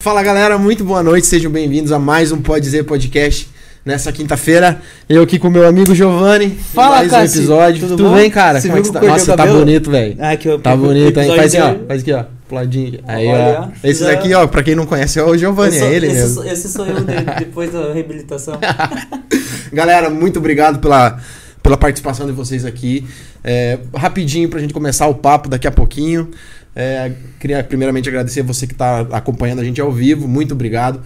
Fala galera, muito boa noite, sejam bem-vindos a mais um Pode Dizer Podcast. Nessa quinta-feira, eu aqui com meu amigo Giovanni. Fala, mais um Cássio. episódio. Tudo Tudo bem, cara? Como é que que tá? eu Nossa, tá bonito, velho. Ah, aqui, ó, Tá bonito, hein? Faz assim, ó. Faz aqui, ó. Puladinho. Aí, Olha, ó. Esse daqui, ó, pra quem não conhece, é o Giovanni, Eu é ele esse, mesmo. sou- esse sou eu de- depois da reabilitação. Galera, muito obrigado pela, pela participação de vocês aqui. É, rapidinho pra gente começar o papo daqui a pouquinho. É, queria primeiramente agradecer você que está acompanhando a gente ao vivo. Muito obrigado.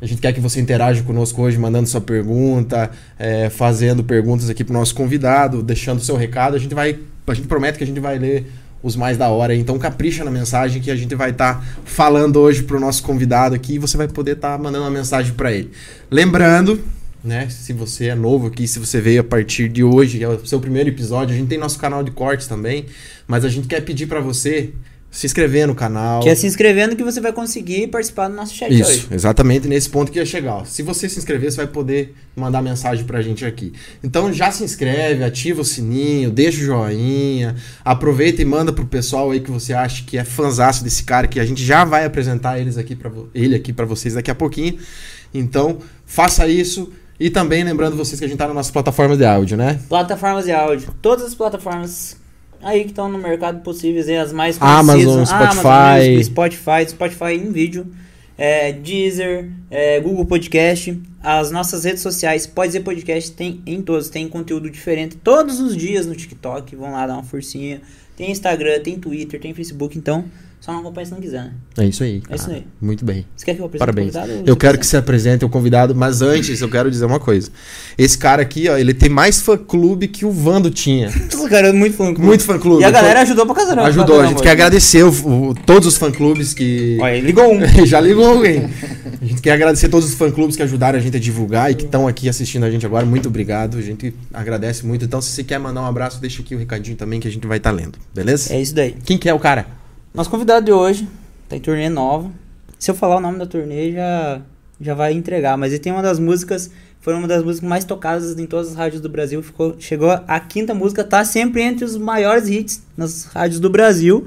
A gente quer que você interaja conosco hoje, mandando sua pergunta, é, fazendo perguntas aqui pro nosso convidado, deixando seu recado. A gente vai. A gente promete que a gente vai ler os mais da hora. Então capricha na mensagem que a gente vai estar falando hoje pro nosso convidado aqui e você vai poder estar mandando uma mensagem para ele. Lembrando, né, se você é novo aqui, se você veio a partir de hoje, é o seu primeiro episódio, a gente tem nosso canal de cortes também, mas a gente quer pedir para você se inscrever no canal. que é se inscrevendo que você vai conseguir participar do nosso chat Isso, hoje. exatamente nesse ponto que ia chegar. ó. Se você se inscrever, você vai poder mandar mensagem pra gente aqui. Então já se inscreve, ativa o sininho, deixa o joinha, aproveita e manda pro pessoal aí que você acha que é fanzaço desse cara, que a gente já vai apresentar eles aqui pra, ele aqui para vocês daqui a pouquinho. Então, faça isso. E também lembrando vocês que a gente tá na nossa plataforma de áudio, né? Plataformas de áudio. Todas as plataformas aí que estão no mercado possíveis, aí as mais Amazon, conhecidas. Spotify. Music, Spotify, Spotify em vídeo. É, Deezer, é, Google Podcast, as nossas redes sociais, pode ser podcast, tem em todos, tem conteúdo diferente todos os dias no TikTok, vão lá dar uma forcinha. Tem Instagram, tem Twitter, tem Facebook, então só não acompanha se não quiser, né? É isso aí. É isso cara. aí. Muito bem. Você quer que eu apresente Parabéns. o convidado? Eu quero quer? que você apresente o convidado, mas antes eu quero dizer uma coisa. Esse cara aqui, ó, ele tem mais fã-clube que o Vando tinha. Cara, é muito fã Muito fã-clube. E a galera ajudou pra caramba. Ajudou, a pra gente quer agradecer o- o- todos os fã-clubes que. Olha, ligou um. Já ligou alguém. A gente quer agradecer todos os fã-clubes que ajudaram a gente a divulgar e que estão aqui assistindo a gente agora. Muito obrigado. A gente agradece muito. Então, se você quer mandar um abraço, deixa aqui o recadinho também que a gente vai estar lendo. Beleza? É isso daí. Quem que é o cara? Nosso convidado de hoje tá em turnê nova. Se eu falar o nome da turnê, já, já vai entregar. Mas ele tem uma das músicas, foi uma das músicas mais tocadas em todas as rádios do Brasil. Ficou, chegou a quinta música, tá sempre entre os maiores hits nas rádios do Brasil.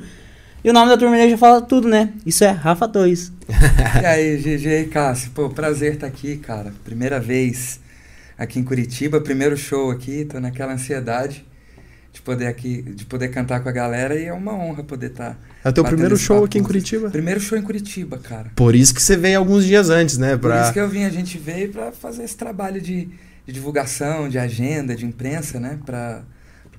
E o nome da turnê já fala tudo, né? Isso é Rafa Torres. E aí, GG Cássio, pô, prazer estar aqui, cara. Primeira vez aqui em Curitiba, primeiro show aqui, tô naquela ansiedade de poder aqui, de poder cantar com a galera e é uma honra poder estar. É o teu primeiro show aqui em. Curitiba. Primeiro show em Curitiba, cara. Por isso que você veio alguns dias antes, né? Por Pra... isso que eu vim, a gente veio pra fazer esse trabalho de, de divulgação, de agenda, de imprensa, né, pra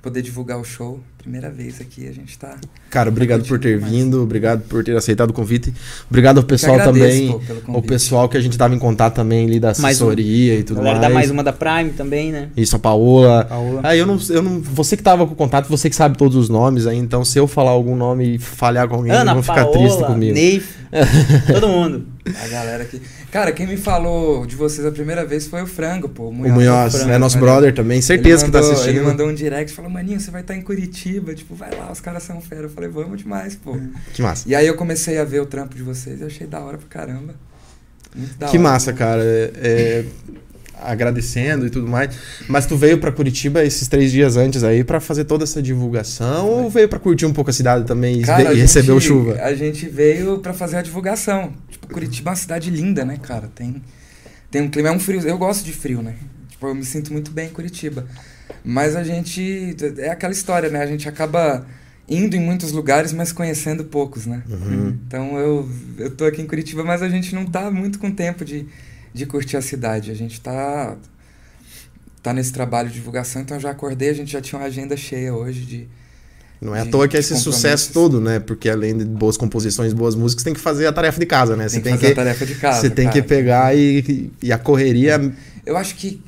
poder divulgar o show. Primeira vez aqui, a gente tá Cara, obrigado por ter demais. vindo, obrigado por ter aceitado o convite. Obrigado ao pessoal agradeço, também, pô, o pessoal que a gente tava em contato também ali da Mais um. assessoria e tudo galera mais. dá mais uma da Prime também, né? Isso, a Paola. Paola. Ah, eu não, eu não, você que tava com contato, você que sabe todos os nomes aí, então se eu falar algum nome e falhar com alguém, Ana, vão ficar Paola, tristes comigo. Neif, todo mundo. A galera aqui. Cara, quem me falou de vocês a primeira vez foi o Frango, pô. O Munhoz, Frango, é nosso brother também, certeza ele que tá mandou- assistindo. Ele mandou um direct e falou, maninho, você vai estar em Curitiba, tipo, vai lá, os caras são fera. Eu falei, vamos demais, pô. Que massa. E aí eu comecei a ver o trampo de vocês e eu achei da hora pra caramba. Muito da Que hora. massa, cara. É, é, agradecendo e tudo mais. Mas tu veio pra Curitiba esses três dias antes aí pra fazer toda essa divulgação ou veio pra curtir um pouco a cidade também e, Cara, e gente- recebeu chuva? A gente veio pra fazer a divulgação. Tipo, Curitiba é uma cidade linda, né, cara? Tem, tem um clima, é um frio. Eu gosto de frio, né? Tipo, eu me sinto muito bem em Curitiba. Mas a gente. É aquela história, né? A gente acaba indo em muitos lugares, mas conhecendo poucos, né? Uhum. Então eu, eu tô aqui em Curitiba, mas a gente não tá muito com tempo de, de curtir a cidade. A gente tá, tá nesse trabalho de divulgação, então eu já acordei, a gente já tinha uma agenda cheia hoje de. Não é à toa que é esse sucesso todo, né? Porque além de boas composições, boas músicas, tem que fazer a tarefa de casa, né? Você Tem que fazer a tarefa de casa. Você tem que cara. pegar e, e a correria. Eu acho que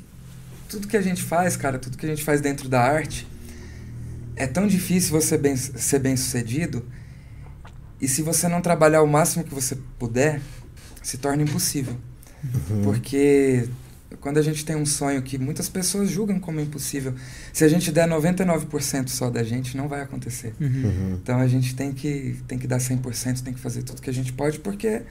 tudo que a gente faz, cara, tudo que a gente faz dentro da arte, é tão difícil você bem, ser bem sucedido. E se você não trabalhar o máximo que você puder, se torna impossível. Uhum. Porque quando a gente tem um sonho que muitas pessoas julgam como impossível, se a gente der 99% só da gente, não vai acontecer. Uhum. Então a gente tem que, tem que dar 100%, tem que fazer tudo que a gente pode, porque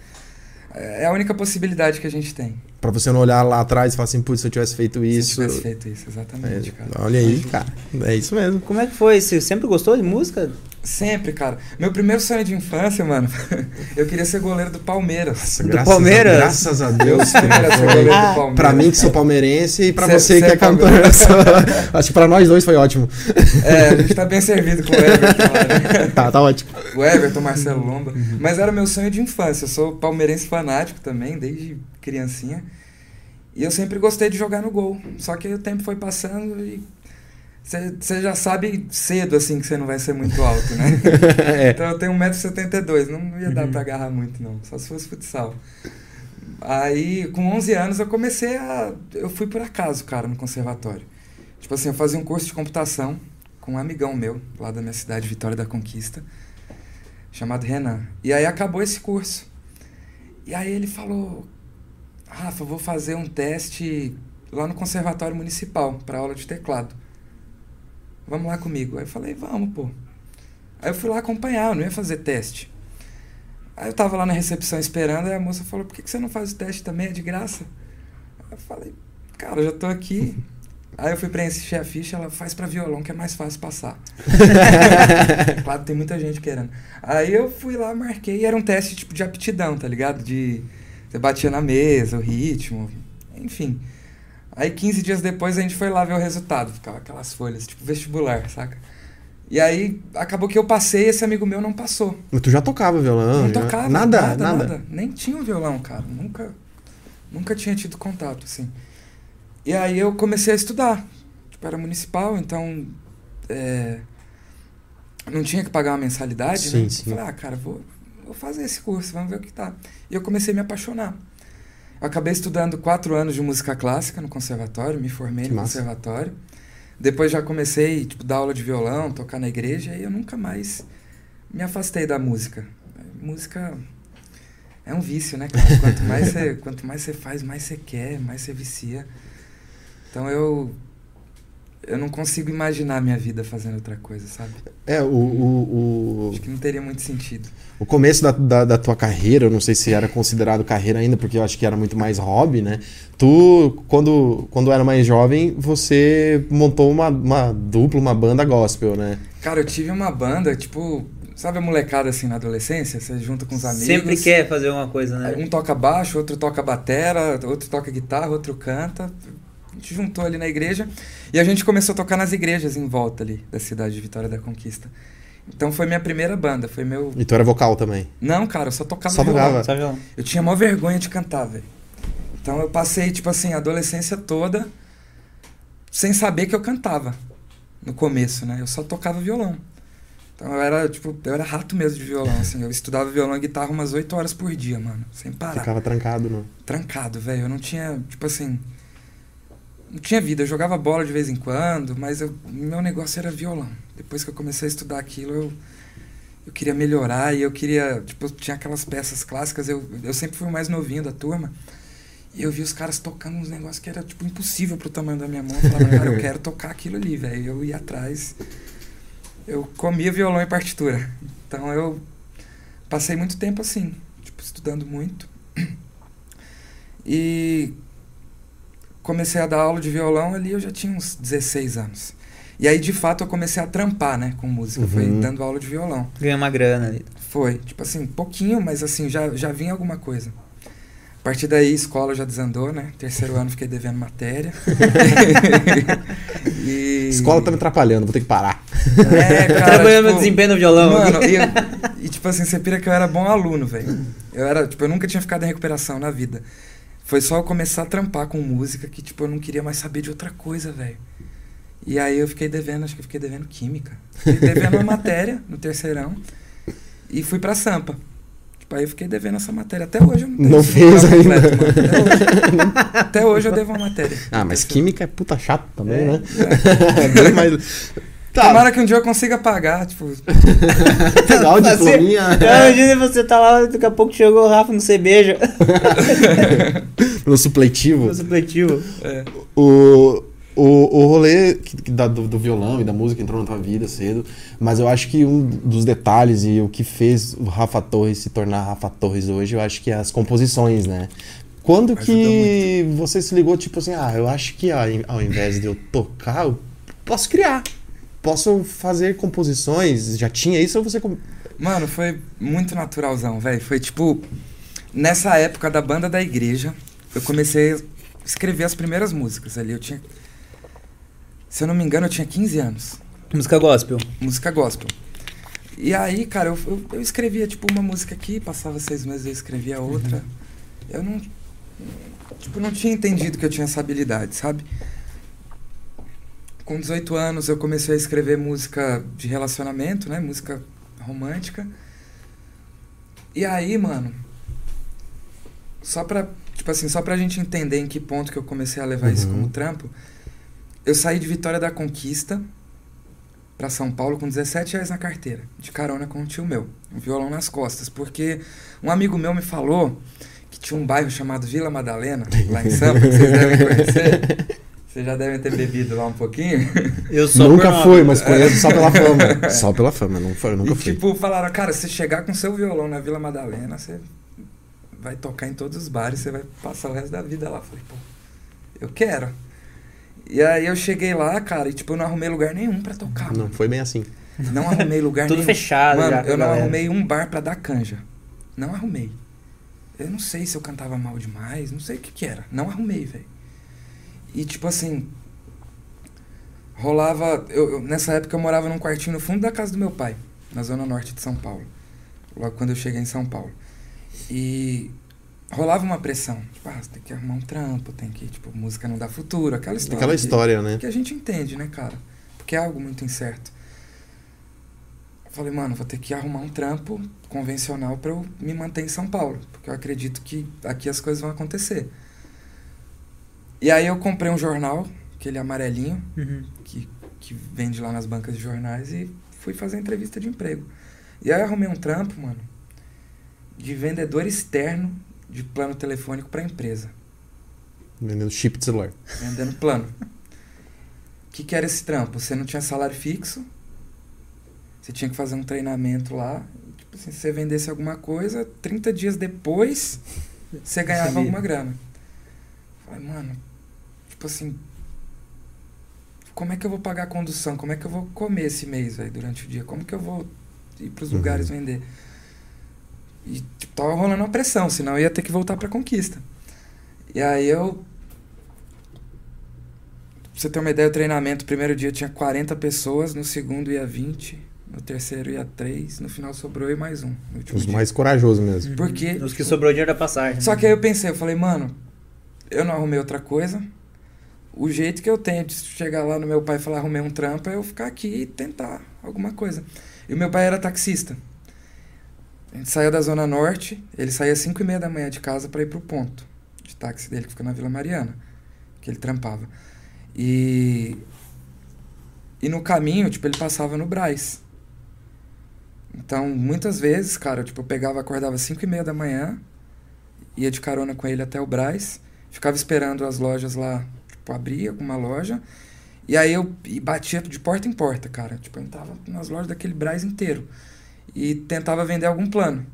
é a única possibilidade que a gente tem. Pra você não olhar lá atrás e falar assim, putz, se eu tivesse feito isso. Se eu tivesse feito isso, exatamente, É, cara. olha aí, cara. É isso mesmo. Como é que foi? Você sempre gostou de música? Sempre, cara. Meu primeiro sonho de infância, mano, eu queria ser goleiro do Palmeiras. Nossa, Do graças Palmeiras? A, graças a Deus. Eu queria ser goleiro do Palmeiras. Pra mim que sou palmeirense e pra Cê- você cê que é é cantor. palmeirense. Acho que pra nós dois foi ótimo. É, a gente tá bem servido com o Everton lá, né? Tá, tá ótimo. O Everton, Marcelo Lomba. Mas era meu sonho de infância. Eu sou palmeirense fanático também, desde criancinha. E eu sempre gostei de jogar no gol. Só que o tempo foi passando e você já sabe cedo, assim, que você não vai ser muito alto, né? É. Então eu tenho 1,72m, não ia dar Uhum. pra agarrar muito, não. Só se fosse futsal. Aí, com 11 anos, eu comecei a... Eu fui por acaso, cara, no conservatório. Tipo assim, eu fazia um curso de computação com um amigão meu, lá da minha cidade, Vitória da Conquista, chamado Renan. E aí acabou esse curso. E aí ele falou, Rafa, vou fazer um teste lá no Conservatório Municipal para aula de teclado. Vamos lá comigo. Aí eu falei, vamos, pô. Aí eu fui lá acompanhar, eu não ia fazer teste. Aí eu tava lá na recepção esperando, aí a moça falou, por que, que você não faz o teste também? É de graça? Aí eu falei, cara, eu já tô aqui. Aí eu fui preencher a ficha, ela faz pra violão, que é mais fácil passar. claro, tem muita gente querendo. Aí eu fui lá, marquei, e era um teste tipo de aptidão, tá ligado? De você batia na mesa, o ritmo, enfim. Aí 15 dias depois a gente foi lá ver o resultado, ficava aquelas folhas, tipo vestibular, saca? E aí acabou que eu passei, esse amigo meu não passou. Mas tu já tocava violão? Não já? tocava. Nada, nada, nada. nada. Nem tinha um violão, cara. Nunca, nunca tinha tido contato, assim. E aí eu comecei a estudar. Tipo, era municipal, então. é, não tinha que pagar uma mensalidade, Sim, né? sim. Falei, ah, cara, vou, vou fazer esse curso, vamos ver o que tá. E eu comecei a me apaixonar. Eu acabei estudando quatro anos de música clássica no conservatório, me formei Que no massa. conservatório. Depois já comecei, tipo, dar aula de violão, tocar na igreja, e eu nunca mais me afastei da música. Música é um vício, né, cara? Quanto mais você, quanto mais você faz, mais você quer, mais você vicia. Então eu eu não consigo imaginar a minha vida fazendo outra coisa, sabe? É, o, o, o, Acho que não teria muito sentido. o começo da, da, da tua carreira, eu não sei se era considerado carreira ainda, porque eu acho que era muito mais hobby, né? Tu, quando, quando era mais jovem, você montou uma, uma dupla, uma banda gospel, né? Cara, eu tive uma banda, tipo, sabe a molecada assim na adolescência? Você junta com os amigos. Sempre quer fazer uma coisa, né? Um toca baixo, outro toca batera, outro toca guitarra, outro canta. A gente juntou ali na igreja e a gente começou a tocar nas igrejas em volta ali da cidade de Vitória da Conquista. Então foi minha primeira banda, foi meu. E tu era vocal também. Não, cara, eu só tocava Só violão. tocava? Só violão. Eu tinha maior vergonha de cantar, velho. Então eu passei, tipo assim, a adolescência toda sem saber que eu cantava no começo, né? Eu só tocava violão. Então eu era, tipo, eu era rato mesmo de violão, assim. Eu estudava violão e guitarra umas 8 horas por dia, mano, sem parar. Ficava trancado, não. Trancado, velho. Eu não tinha, tipo assim, não tinha vida. Eu jogava bola de vez em quando, mas eu, meu negócio era violão. Depois que eu comecei a estudar aquilo, eu, eu queria melhorar e eu queria, tipo, tinha aquelas peças clássicas. Eu, eu sempre fui o mais novinho da turma. E eu vi os caras tocando uns negócios que era, tipo, impossível pro tamanho da minha mão. Eu falava, cara, eu quero tocar aquilo ali, velho. Eu ia atrás. Eu comia violão e partitura. Então eu passei muito tempo assim, tipo, estudando muito. E comecei a dar aula de violão ali, eu já tinha uns 16 anos. E aí, de fato, eu comecei a trampar, né, com música. Foi Uhum. dando aula de violão. Ganha uma grana ali. Foi, tipo assim, pouquinho, mas assim, já, já vinha alguma coisa. A partir daí, escola já desandou, né? Terceiro ano fiquei devendo matéria. e... Escola tá me atrapalhando, vou ter que parar. É, cara, Trabalhando meu tipo, desempenho no violão. Mano, e, e, tipo assim, você pira que eu era bom aluno, velho. Eu era, tipo, eu nunca tinha ficado em recuperação na vida. Foi só eu começar a trampar com música que, tipo, eu não queria mais saber de outra coisa, velho. E aí eu fiquei devendo, acho que eu fiquei devendo química. Fiquei devendo uma matéria no terceirão e fui pra Sampa. Tipo, aí eu fiquei devendo essa matéria. Até hoje eu não Não fez ainda. completo. Até hoje, até hoje eu devo uma matéria. Ah, mas química é puta chato também, É, né? é. É bem mais... Tá, Tomara que um dia eu consiga pagar, tipo, pegar o diplominha Imagina você tá lá, daqui a pouco chegou o Rafa no Cebeja, no supletivo. no supletivo. é. O, o, o rolê que- que da- do, do violão e da música entrou na tua vida cedo, mas eu acho que um dos detalhes e o que fez o Rafa Torres se tornar Rafa Torres hoje, eu acho que é as composições, né? Quando Ajudou que você se ligou, tipo assim, ah, eu acho que ao invés de eu tocar, eu posso criar. Posso fazer composições. Já tinha isso ou você. Mano, foi muito naturalzão, velho. Foi tipo. Nessa época da banda da igreja, eu comecei a escrever as primeiras músicas ali. Eu tinha. Se eu não me engano, eu tinha 15 anos. Música gospel. Música gospel. E aí, cara, eu, eu, eu escrevia tipo uma música aqui, passava seis meses eu escrevia outra. Eu não. Tipo, não tinha entendido que eu tinha essa habilidade, sabe? Com 18 anos eu comecei a escrever música de relacionamento, né? Música romântica. E aí, mano, só pra, tipo assim, só pra gente entender em que ponto que eu comecei a levar isso Uhum. como trampo, eu saí de Vitória da Conquista pra São Paulo com 17 reais na carteira, de carona com um tio meu, um violão nas costas, porque um amigo meu me falou que tinha um bairro chamado Vila Madalena, lá em Sampa, que vocês devem conhecer. Vocês já devem ter bebido lá um pouquinho. Eu sou Nunca fui, mas conheço só pela fama. Só pela fama, não foi, eu nunca e fui. tipo, falaram, cara, se chegar com seu violão na Vila Madalena, você vai tocar em todos os bares, você vai passar o resto da vida lá. Eu Falei, pô, eu quero. E aí eu cheguei lá, cara, e tipo, eu não arrumei lugar nenhum pra tocar. Não, mano. foi bem assim. Não arrumei lugar Tudo nenhum. fechado Mano, já. eu não galera. arrumei um bar pra dar canja. Não arrumei. Eu não sei se eu cantava mal demais, não sei o que que era. Não arrumei, velho. E tipo assim, rolava. Eu, eu- nessa época eu morava num quartinho no fundo da casa do meu pai, na zona norte de São Paulo. Logo quando eu cheguei em São Paulo. E rolava uma pressão. Tipo, ah, você tem que arrumar um trampo, tem que, tipo, música não dá futuro, aquela história. Aquela que- história, né? que a gente entende, né, cara? Porque é algo muito incerto. Eu falei, mano, vou ter que arrumar um trampo convencional pra eu me manter em São Paulo. Porque eu acredito que aqui as coisas vão acontecer. E aí eu comprei um jornal, aquele amarelinho, Uhum. que, que vende lá nas bancas de jornais, e fui fazer entrevista de emprego. E aí eu arrumei um trampo, mano, de vendedor externo de plano telefônico pra empresa. Vendendo chip de celular. Vendendo plano. O que, que era esse trampo? Você não tinha salário fixo, você tinha que fazer um treinamento lá. Tipo assim, se você vendesse alguma coisa, 30 dias depois você ganhava alguma grana. Falei, mano, tipo assim, como é que eu vou pagar a condução? Como é que eu vou comer esse mês, velho, durante o dia? Como que eu vou ir pros Uhum. lugares vender? E tipo, tava rolando uma pressão, senão eu ia ter que voltar pra conquista. E aí eu Pra você ter uma ideia, o treinamento, o primeiro dia tinha 40 pessoas, no segundo ia 20, no terceiro ia 3, no final sobrou eu e mais um. Os dia. mais corajosos mesmo. Por quê? Os que sobrou dinheiro da passagem. Só que aí eu pensei, eu falei, mano, eu não arrumei outra coisa. O jeito que eu tenho de chegar lá no meu pai e falar arrumei um trampo é eu ficar aqui e tentar alguma coisa. E o meu pai era taxista. A gente saía da Zona Norte, ele saía às 5 e meia da manhã de casa para ir pro ponto de táxi dele, que fica na Vila Mariana, que ele trampava. E, e no caminho, tipo, ele passava no Braz. Então, muitas vezes, cara, tipo, eu pegava, acordava às 5 e meia da manhã, ia de carona com ele até o Braz, ficava esperando as lojas lá, tipo, abrir alguma loja, e aí eu e batia de porta em porta, cara. Tipo, eu entrava nas lojas daquele Braz inteiro e tentava vender algum plano.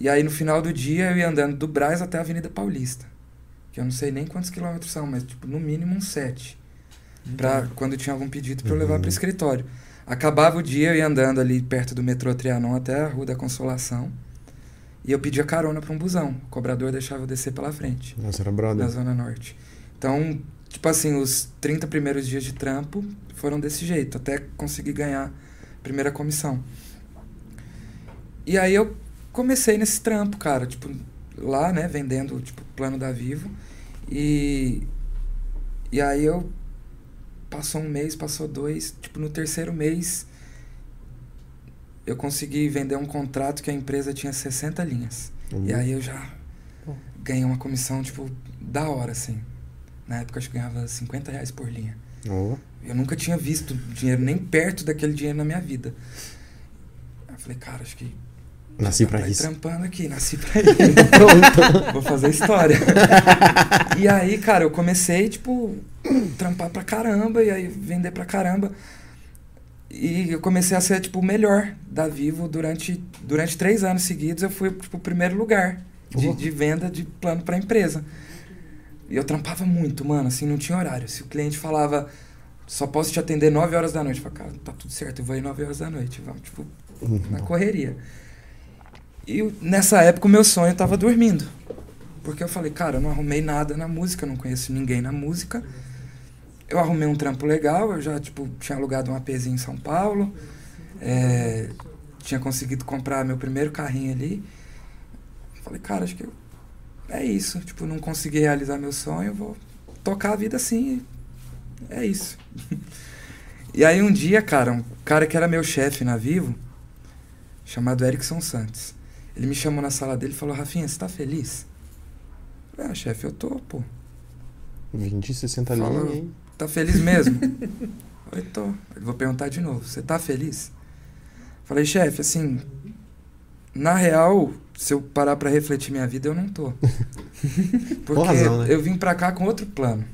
E aí no final do dia eu ia andando do Braz até a Avenida Paulista, que eu não sei nem quantos quilômetros são, mas tipo, no mínimo uns sete. Pra quando tinha algum pedido para eu levar Uhum. para escritório. Acabava o dia, eu ia andando ali perto do metrô Trianon até a Rua da Consolação. E eu pedia carona para um busão. O cobrador deixava eu descer pela frente, Nossa, era na brother. Zona Norte. Então, tipo assim, os 30 primeiros dias de trampo foram desse jeito, até conseguir ganhar a primeira comissão. E aí eu comecei nesse trampo, cara, tipo, lá, né, vendendo, tipo, plano da Vivo. E, e aí eu passou um mês, passou dois, tipo, no terceiro mês eu consegui vender um contrato que a empresa tinha 60 linhas. Uhum. E aí eu já ganhei uma comissão, tipo, da hora, assim. Na época eu acho que ganhava 50 reais por linha. Oh. Eu nunca tinha visto dinheiro nem perto daquele dinheiro na minha vida. Aí eu falei, cara, acho que. Nasci pra ir isso. trampando aqui, nasci pra isso. Vou fazer história. e aí, cara, eu comecei, tipo, trampar pra caramba e aí vender pra caramba. E eu comecei a ser, tipo, o melhor da Vivo durante, durante três anos seguidos. Eu fui, tipo, o primeiro lugar de, Oh. de venda de plano pra empresa. E eu trampava muito, mano, assim, não tinha horário. Se o cliente falava, só posso te atender 9 horas da noite. Eu falei, cara, tá tudo certo, eu vou ir 9 horas da noite. Vamos, tipo, na correria. E nessa época o meu sonho tava dormindo. Porque eu falei, cara, eu não arrumei nada na música, eu não conheço ninguém na música. Eu arrumei um trampo legal, eu já, tipo, tinha alugado um APzinho em São Paulo. É, tinha conseguido comprar meu primeiro carrinho ali. Falei, cara, acho que eu, é isso. Tipo, não consegui realizar meu sonho, vou tocar a vida assim. É isso. e aí um dia, cara, um cara que era meu chefe na Vivo, chamado Erickson Santos, ele me chamou na sala dele e falou, Rafinha, você tá feliz? Eu falei, ah, chefe, eu tô, pô. 20, 60 Falou, linhas, hein? Tá feliz mesmo? eu tô. Eu vou perguntar de novo, você tá feliz? Falei, chefe, assim, na real, se eu parar pra refletir minha vida, eu não tô. Porque razão, né? eu vim pra cá com outro plano.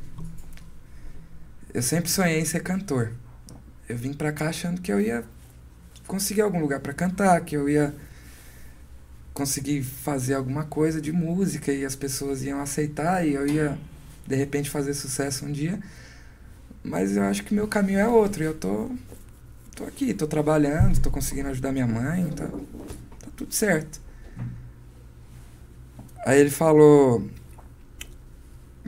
Eu sempre sonhei em ser cantor. Eu vim pra cá achando que eu ia conseguir algum lugar pra cantar, que eu ia conseguir fazer alguma coisa de música e as pessoas iam aceitar e eu ia de repente fazer sucesso um dia. Mas eu acho que meu caminho é outro. Eu tô tô aqui, tô trabalhando, tô conseguindo ajudar minha mãe, tá, tá tudo certo. Aí ele falou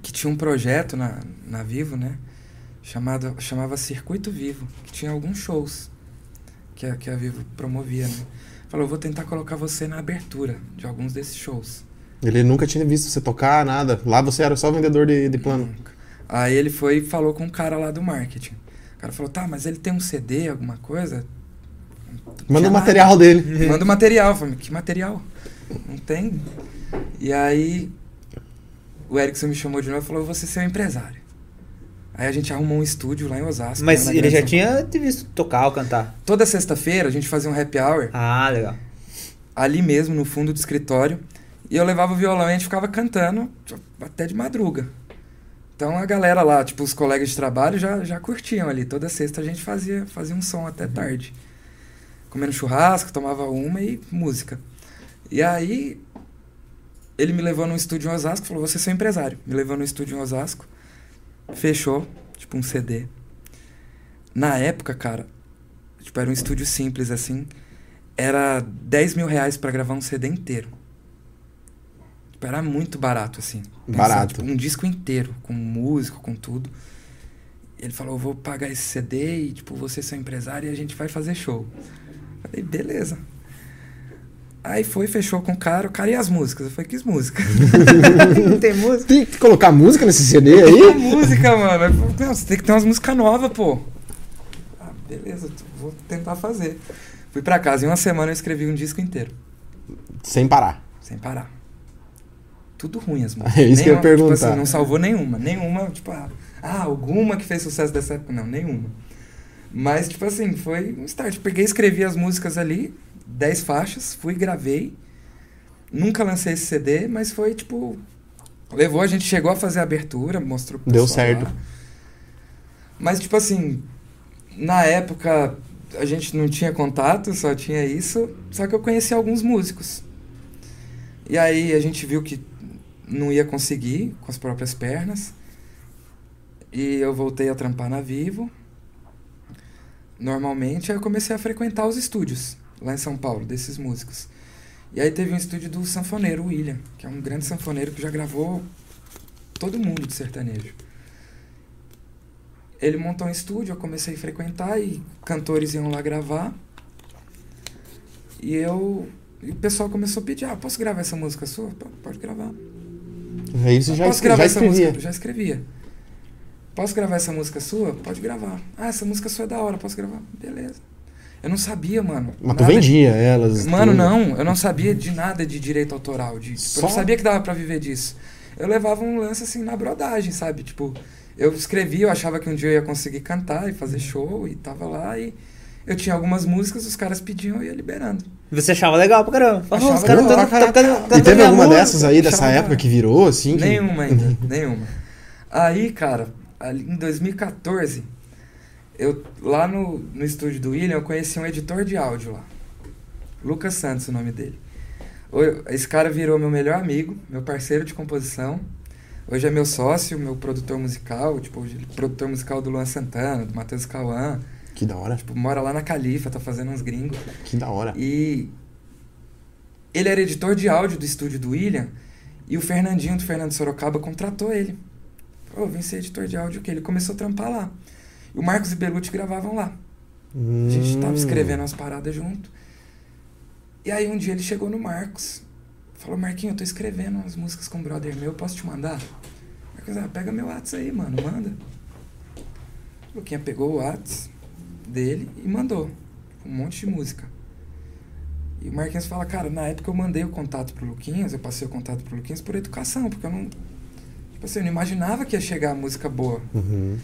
que tinha um projeto na, na Vivo, né? Chamado, chamava Circuito Vivo, que tinha alguns shows que a, que a Vivo promovia, né? Falou, vou tentar colocar você na abertura de alguns desses shows. Ele nunca tinha visto você tocar, nada. Lá você era só vendedor de, de plano. Nunca. Aí ele foi e falou com um cara lá do marketing. O cara falou, tá, mas ele tem um CD, alguma coisa? Manda o material dele. Manda o material. Falei, que material? Não tem. E aí o Erickson me chamou de novo e falou, você é seu empresário. Aí a gente arrumou um estúdio lá em Osasco. Mas né, ele já São tinha te visto tocar ou cantar. Toda sexta-feira a gente fazia um happy hour Ah, legal. ali mesmo, no fundo do escritório. E eu levava o violão e a gente ficava cantando até de madruga. Então a galera lá, tipo, os colegas de trabalho já, já curtiam ali. Toda sexta a gente fazia, fazia um som até tarde. Comendo churrasco, tomava uma e música. E aí ele me levou num estúdio em Osasco, falou, você é seu empresário. Me levou no estúdio em Osasco, fechou, tipo um CD. Na época, cara, tipo, era um estúdio simples assim, era 10 mil reais pra gravar um CD inteiro. Tipo, era muito barato, assim. Barato. tipo, um disco inteiro, com músico, com tudo. Ele falou, vou pagar esse CD e, tipo, você é seu empresário e a gente vai fazer show. Falei, beleza. Aí foi, fechou com o cara, o cara e as músicas? Eu falei, que música? Não tem música? Tem que colocar música nesse CD aí? música, mano? Falei, Não, você tem que ter umas músicas novas, pô. Ah, beleza, vou tentar fazer. Fui pra casa, em uma semana eu escrevi um disco inteiro, Sem parar. sem parar. Tudo ruim as músicas. É isso que eu ia Nenhuma, perguntar. Tipo assim, não salvou nenhuma. Nenhuma, tipo, ah, ah, alguma que fez sucesso dessa época. Não, nenhuma. Mas, tipo assim, foi um start. Peguei, escrevi as músicas ali, 10 faixas, fui, gravei. Nunca lancei esse CD, mas foi, tipo... Levou, a gente chegou a fazer a abertura, mostrou pro Deu certo. lá. Mas, tipo assim, na época a gente não tinha contato, só tinha isso. Só que eu conheci alguns músicos. E aí a gente viu que não ia conseguir com as próprias pernas. E eu voltei a trampar na Vivo. Normalmente, aí eu comecei a frequentar os estúdios lá em São Paulo, desses músicos. E aí teve um estúdio do sanfoneiro William, que é um grande sanfoneiro que já gravou todo mundo de sertanejo. Ele montou um estúdio, eu comecei a frequentar e cantores iam lá gravar. E eu. E o pessoal começou a pedir: ah, posso gravar essa música sua? "Pô, Pode gravar. Aí você já, posso gravar já essa escrevia. música? Já escrevia. Posso gravar essa música sua? Pode gravar. Ah, essa música sua é da hora, posso gravar? Beleza. Eu não sabia, mano. Mas tu vendia elas. Mano, tudo. não, eu não sabia de nada de direito autoral. De, tipo, eu não Só? sabia que dava pra viver disso. Eu levava um lance assim na brodagem, sabe? Tipo, eu escrevia, eu achava que um dia eu ia conseguir cantar e fazer show e tava lá e eu tinha algumas músicas, os caras pediam eu ia liberando. Você achava legal pra caramba. Achava "Os caras tão cantando E teve alguma música." dessas aí dessa Achava- época que virou, assim? Que... Nenhuma ainda, nenhuma. Aí, cara, ali em 2014, eu lá no, no estúdio do William, eu conheci um editor de áudio lá. Lucas Santos, o nome dele. Esse cara virou meu melhor amigo, meu parceiro de composição. Hoje é meu sócio, meu produtor musical, tipo, produtor musical do Luan Santana, do Matheus Cauã. Que da hora. Tipo, mora lá na Califa, tá fazendo uns gringos. Que da hora. E ele era editor de áudio do estúdio do William e o Fernandinho do Fernando Sorocaba contratou ele. Pô, vem ser editor de áudio que ele começou a trampar lá. E o Marcos e Belucci gravavam lá. A gente tava Hum. escrevendo umas paradas junto. E aí um dia ele chegou no Marcos. Falou, Marquinho, eu tô escrevendo umas músicas com um brother meu, posso te mandar? Marcos, ah, pega meu WhatsApp aí, mano, manda. O Luquinha pegou o WhatsApp dele e mandou. Um monte de música. E o Marquinhos fala, cara, na época eu mandei o contato pro Luquinhas, eu passei o contato pro Luquinhas por educação, porque eu não. Tipo assim, eu não imaginava que ia chegar a música boa. Uhum.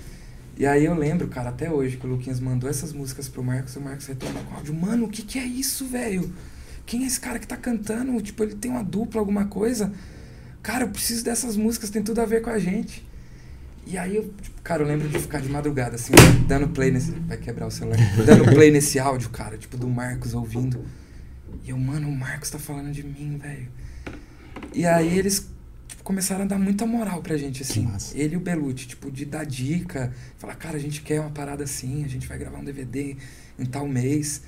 E aí eu lembro, cara, até hoje, que o Luquinhas mandou essas músicas pro Marcos e o Marcos retornou com áudio. Mano, o que que é isso, velho? Quem é esse cara que tá cantando? Tipo, ele tem uma dupla, alguma coisa? Cara, eu preciso dessas músicas, tem tudo a ver com a gente. E aí eu, tipo, cara, eu lembro de ficar de madrugada, assim, dando play nesse. Vai quebrar o celular. Dando play nesse áudio, cara, tipo, do Marcos ouvindo. E eu, mano, o Marcos tá falando de mim, velho. E aí eles começaram a dar muita moral pra gente, assim. Ele e o Belucci, tipo, de dar dica, falar, cara, a gente quer uma parada assim, a gente vai gravar um DVD em tal mês.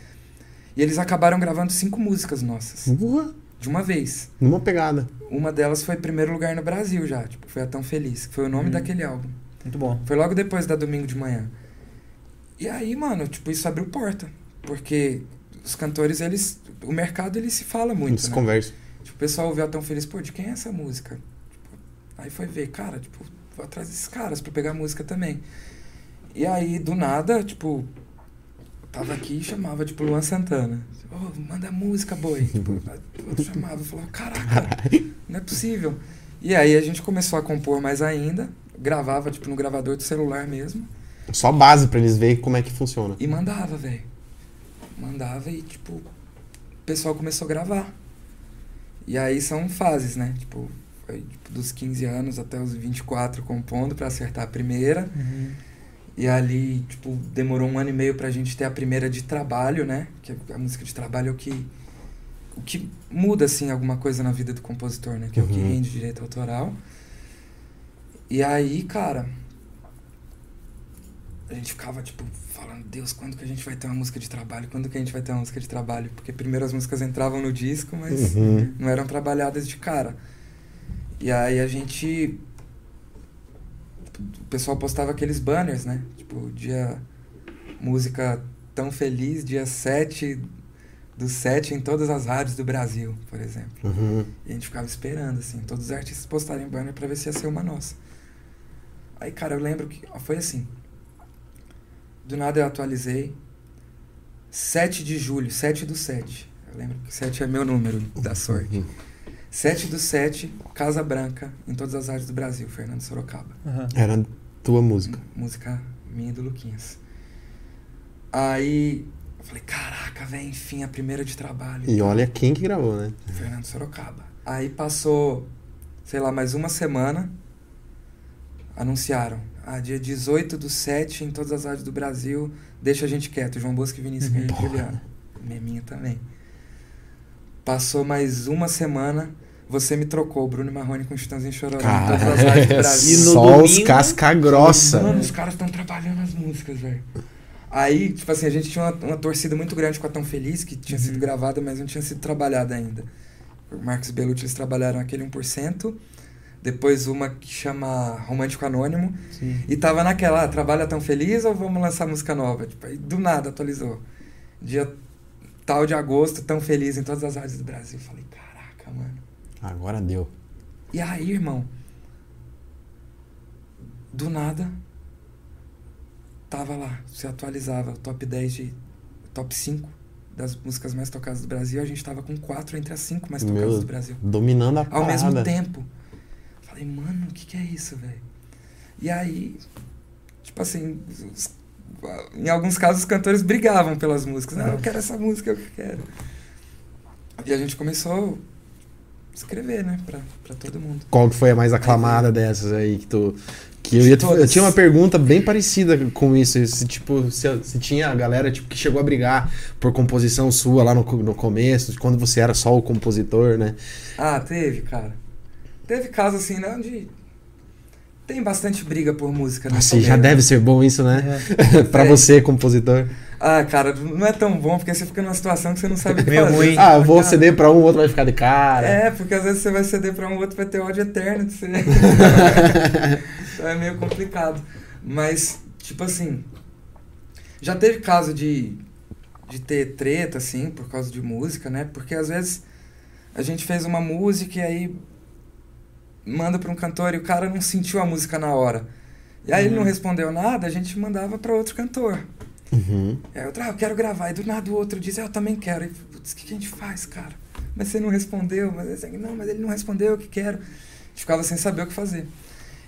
E eles acabaram gravando cinco músicas nossas, Boa. de uma vez. Numa pegada. Uma delas foi primeiro lugar no Brasil já, tipo, foi a Tão Feliz, que foi o nome Uhum. daquele álbum. Muito bom. Foi logo depois da Domingo de Manhã. E aí, mano, tipo, isso abriu porta. Porque os cantores, eles. O mercado, ele se fala muito. Muitas né? conversas. O pessoal ouviu a Tão Feliz, pô, de quem é essa música? Tipo, aí foi ver, cara, tipo, vou atrás desses caras pra pegar música também. E aí, do nada, tipo, tava aqui e chamava, tipo, Luan Santana. Ô, manda música, boi. tipo, outro chamava, falava, caraca, não é possível. E aí a gente começou a compor mais ainda, gravava, tipo, no gravador do celular mesmo, Só base pra eles verem como é que funciona. e mandava, velho. Mandava e, tipo, o pessoal começou a gravar. E aí são fases, né? Tipo, foi tipo, dos 15 anos até os 24 compondo pra acertar a primeira. E ali, tipo, demorou um ano e meio pra gente ter a primeira de trabalho, né? Que a música de trabalho é o que. O que muda, assim, alguma coisa na vida do compositor, né? Que é o que Uhum. rende direito autoral. E aí, cara. A gente ficava, tipo, falando, Deus, quando que a gente vai ter uma música de trabalho? Quando que a gente vai ter uma música de trabalho? Porque primeiro as músicas entravam no disco, mas Uhum. não eram trabalhadas de cara. E aí a gente. O pessoal postava aqueles banners, né? Tipo, dia. Música tão feliz, dia 7 do 7 em todas as rádios do Brasil, por exemplo. Uhum. E a gente ficava esperando, assim, todos os artistas postarem banner pra ver se ia ser uma nossa. Aí, cara, eu lembro que foi assim. Do nada eu atualizei. 7 de julho, 7 do 7. Eu lembro que 7 é meu número da sorte. Uhum. 7 do 7, Casa Branca, em todas as rádios do Brasil, Fernando Sorocaba. Aham. Era tua música. Música minha e do Luquinhas. Aí eu falei, caraca, velho, enfim, a primeira de trabalho. E olha quem que gravou, né? Fernando Sorocaba. Aí passou, sei lá, mais uma semana. Anunciaram. Ah, dia 18 do 7 em todas as rádios do Brasil. Deixa a gente quieto. João Bosco e Vinícius Uhum. uhum. e Juliano. Minha, minha também. Passou mais uma semana. Você me trocou, Bruno Marrone com Chitãozinho Chororó em todas as rádios do Cara, Brasil. No só os domingo- casca grossa. Mano, os caras estão trabalhando as músicas, velho. Aí, tipo assim, a gente tinha uma, uma torcida muito grande com a Tão Feliz, que tinha sido gravada, mas não tinha sido trabalhada ainda. O Marcos Belucci, eles trabalharam aquele 1%, depois uma que chama Romântico Anônimo, Sim. e tava naquela, ah, trabalha Tão Feliz ou vamos lançar música nova? Tipo, do nada atualizou. Dia tal de agosto, Tão Feliz em todas as rádios do Brasil. Falei, caraca, mano. Agora deu. E aí, irmão, do nada, tava lá, se atualizava, o top 10 de. top 5 das músicas mais tocadas do Brasil, a gente tava com quatro entre as cinco mais tocadas Meu, do Brasil. Dominando a Ao parada. mesmo tempo. Falei, mano, o que, que é isso, velho? E aí, tipo assim, os- em alguns casos os cantores brigavam pelas músicas. Não, eu quero essa música, eu quero. E a gente começou a escrever, né, pra, pra todo mundo. Qual que foi a mais aclamada dessas aí que tu. Que eu, ia eu tinha uma pergunta bem parecida com isso. Se, tipo, se, se tinha a galera tipo, que chegou a brigar por composição sua lá no, no começo, quando você era só o compositor, né? Ah, teve, cara. Teve caso assim, não de. tem bastante briga por música. Nossa, nesse já meio. deve ser bom isso, né? É. pra É. você, compositor. Ah, cara, não é tão bom porque você fica numa situação que você não sabe o que Meio fazer. ruim. Ah, eu vou Cara, ceder pra um, o outro vai ficar de cara. É, porque às vezes você vai ceder pra um outro vai ter ódio eterno de você. então é meio complicado. Mas, tipo assim, já teve caso de, de ter treta, assim, por causa de música, né? Porque às vezes a gente fez uma música e aí manda pra um cantor e o cara não sentiu a música na hora. E aí ele não Uhum. respondeu nada, a gente mandava pra outro cantor. Uhum. Aí outro, ah, eu quero gravar. E do nada o outro diz, "Ah, eu também quero. E, putz, o que, que a gente faz, cara? Mas você não respondeu. Mas aqui, não, mas ele não respondeu, eu que quero. A gente ficava sem saber o que fazer.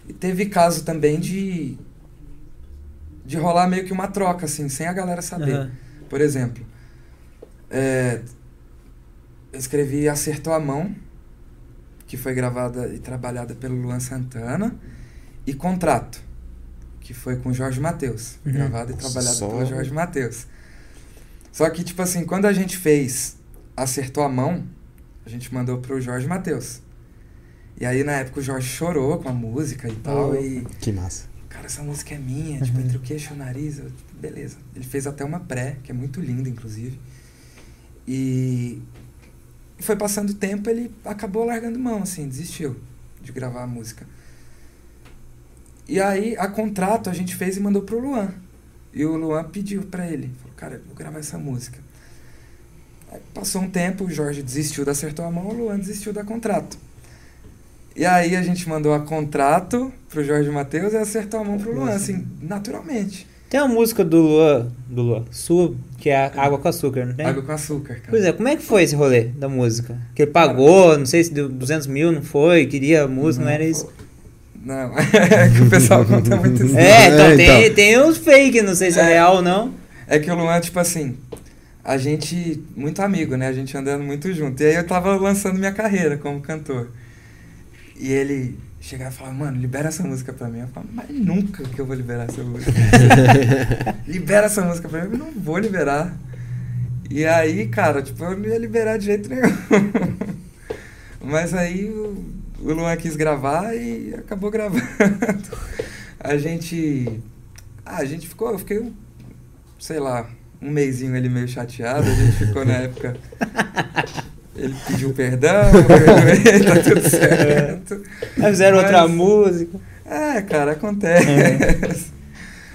E teve caso também de. de rolar meio que uma troca, assim, sem a galera saber. Aham. Por exemplo, é, eu escrevi Acertou a Mão, que foi gravada e trabalhada pelo Luan Santana, e Contrato, que foi com Jorge Matheus, Uhum. gravada e trabalhada só- pelo Jorge Matheus. Só que, tipo assim, quando a gente fez Acertou a Mão, a gente mandou pro Jorge Matheus. E aí, na época, o Jorge chorou com a música e tal, Oh. e Que massa. cara, essa música é minha, tipo, Uhum. entre o queixo e o nariz, eu, tipo, beleza. Ele fez até uma pré, que é muito linda, inclusive. E foi passando o tempo, ele acabou largando mão, assim, desistiu de gravar a música. E aí, a contrato, a gente fez e mandou pro Luan. E o Luan pediu pra ele, falou, cara, eu vou gravar essa música. Aí passou um tempo, o Jorge desistiu da Acertou a Mão, o Luan desistiu da contrato. E aí a gente mandou a contrato pro Jorge Matheus e acertou a mão pro Luan, assim, naturalmente. Tem uma música do Luan, do Luan, sua, que é Água com Açúcar, não tem? Água com açúcar, cara. Pois é, como é que foi esse rolê da música? Que ele pagou, não sei se deu 200 mil, não foi, queria a música, não, era isso? Não, é que o pessoal conta muito isso. É, então, É, tem, então. tem uns fake, não sei se é, É. real ou não. É que o Luan, tipo assim, a gente, muito amigo, né? A gente andando muito junto. E aí eu tava lançando minha carreira como cantor. E ele chegava e falava, mano, libera essa música pra mim. Eu falava, mas nunca que eu vou liberar essa música. libera essa música pra mim. Eu não vou liberar. E aí, cara, tipo, eu não ia liberar de jeito nenhum. Mas aí o, o Luan quis gravar e acabou gravando. A gente. Ah, a gente ficou. Eu fiquei, sei lá, um mêsinho ali meio chateado. A gente ficou na época. Ele pediu perdão, eu perdoei, tá tudo certo. Aí fizeram Mas- outra música. É, cara, acontece.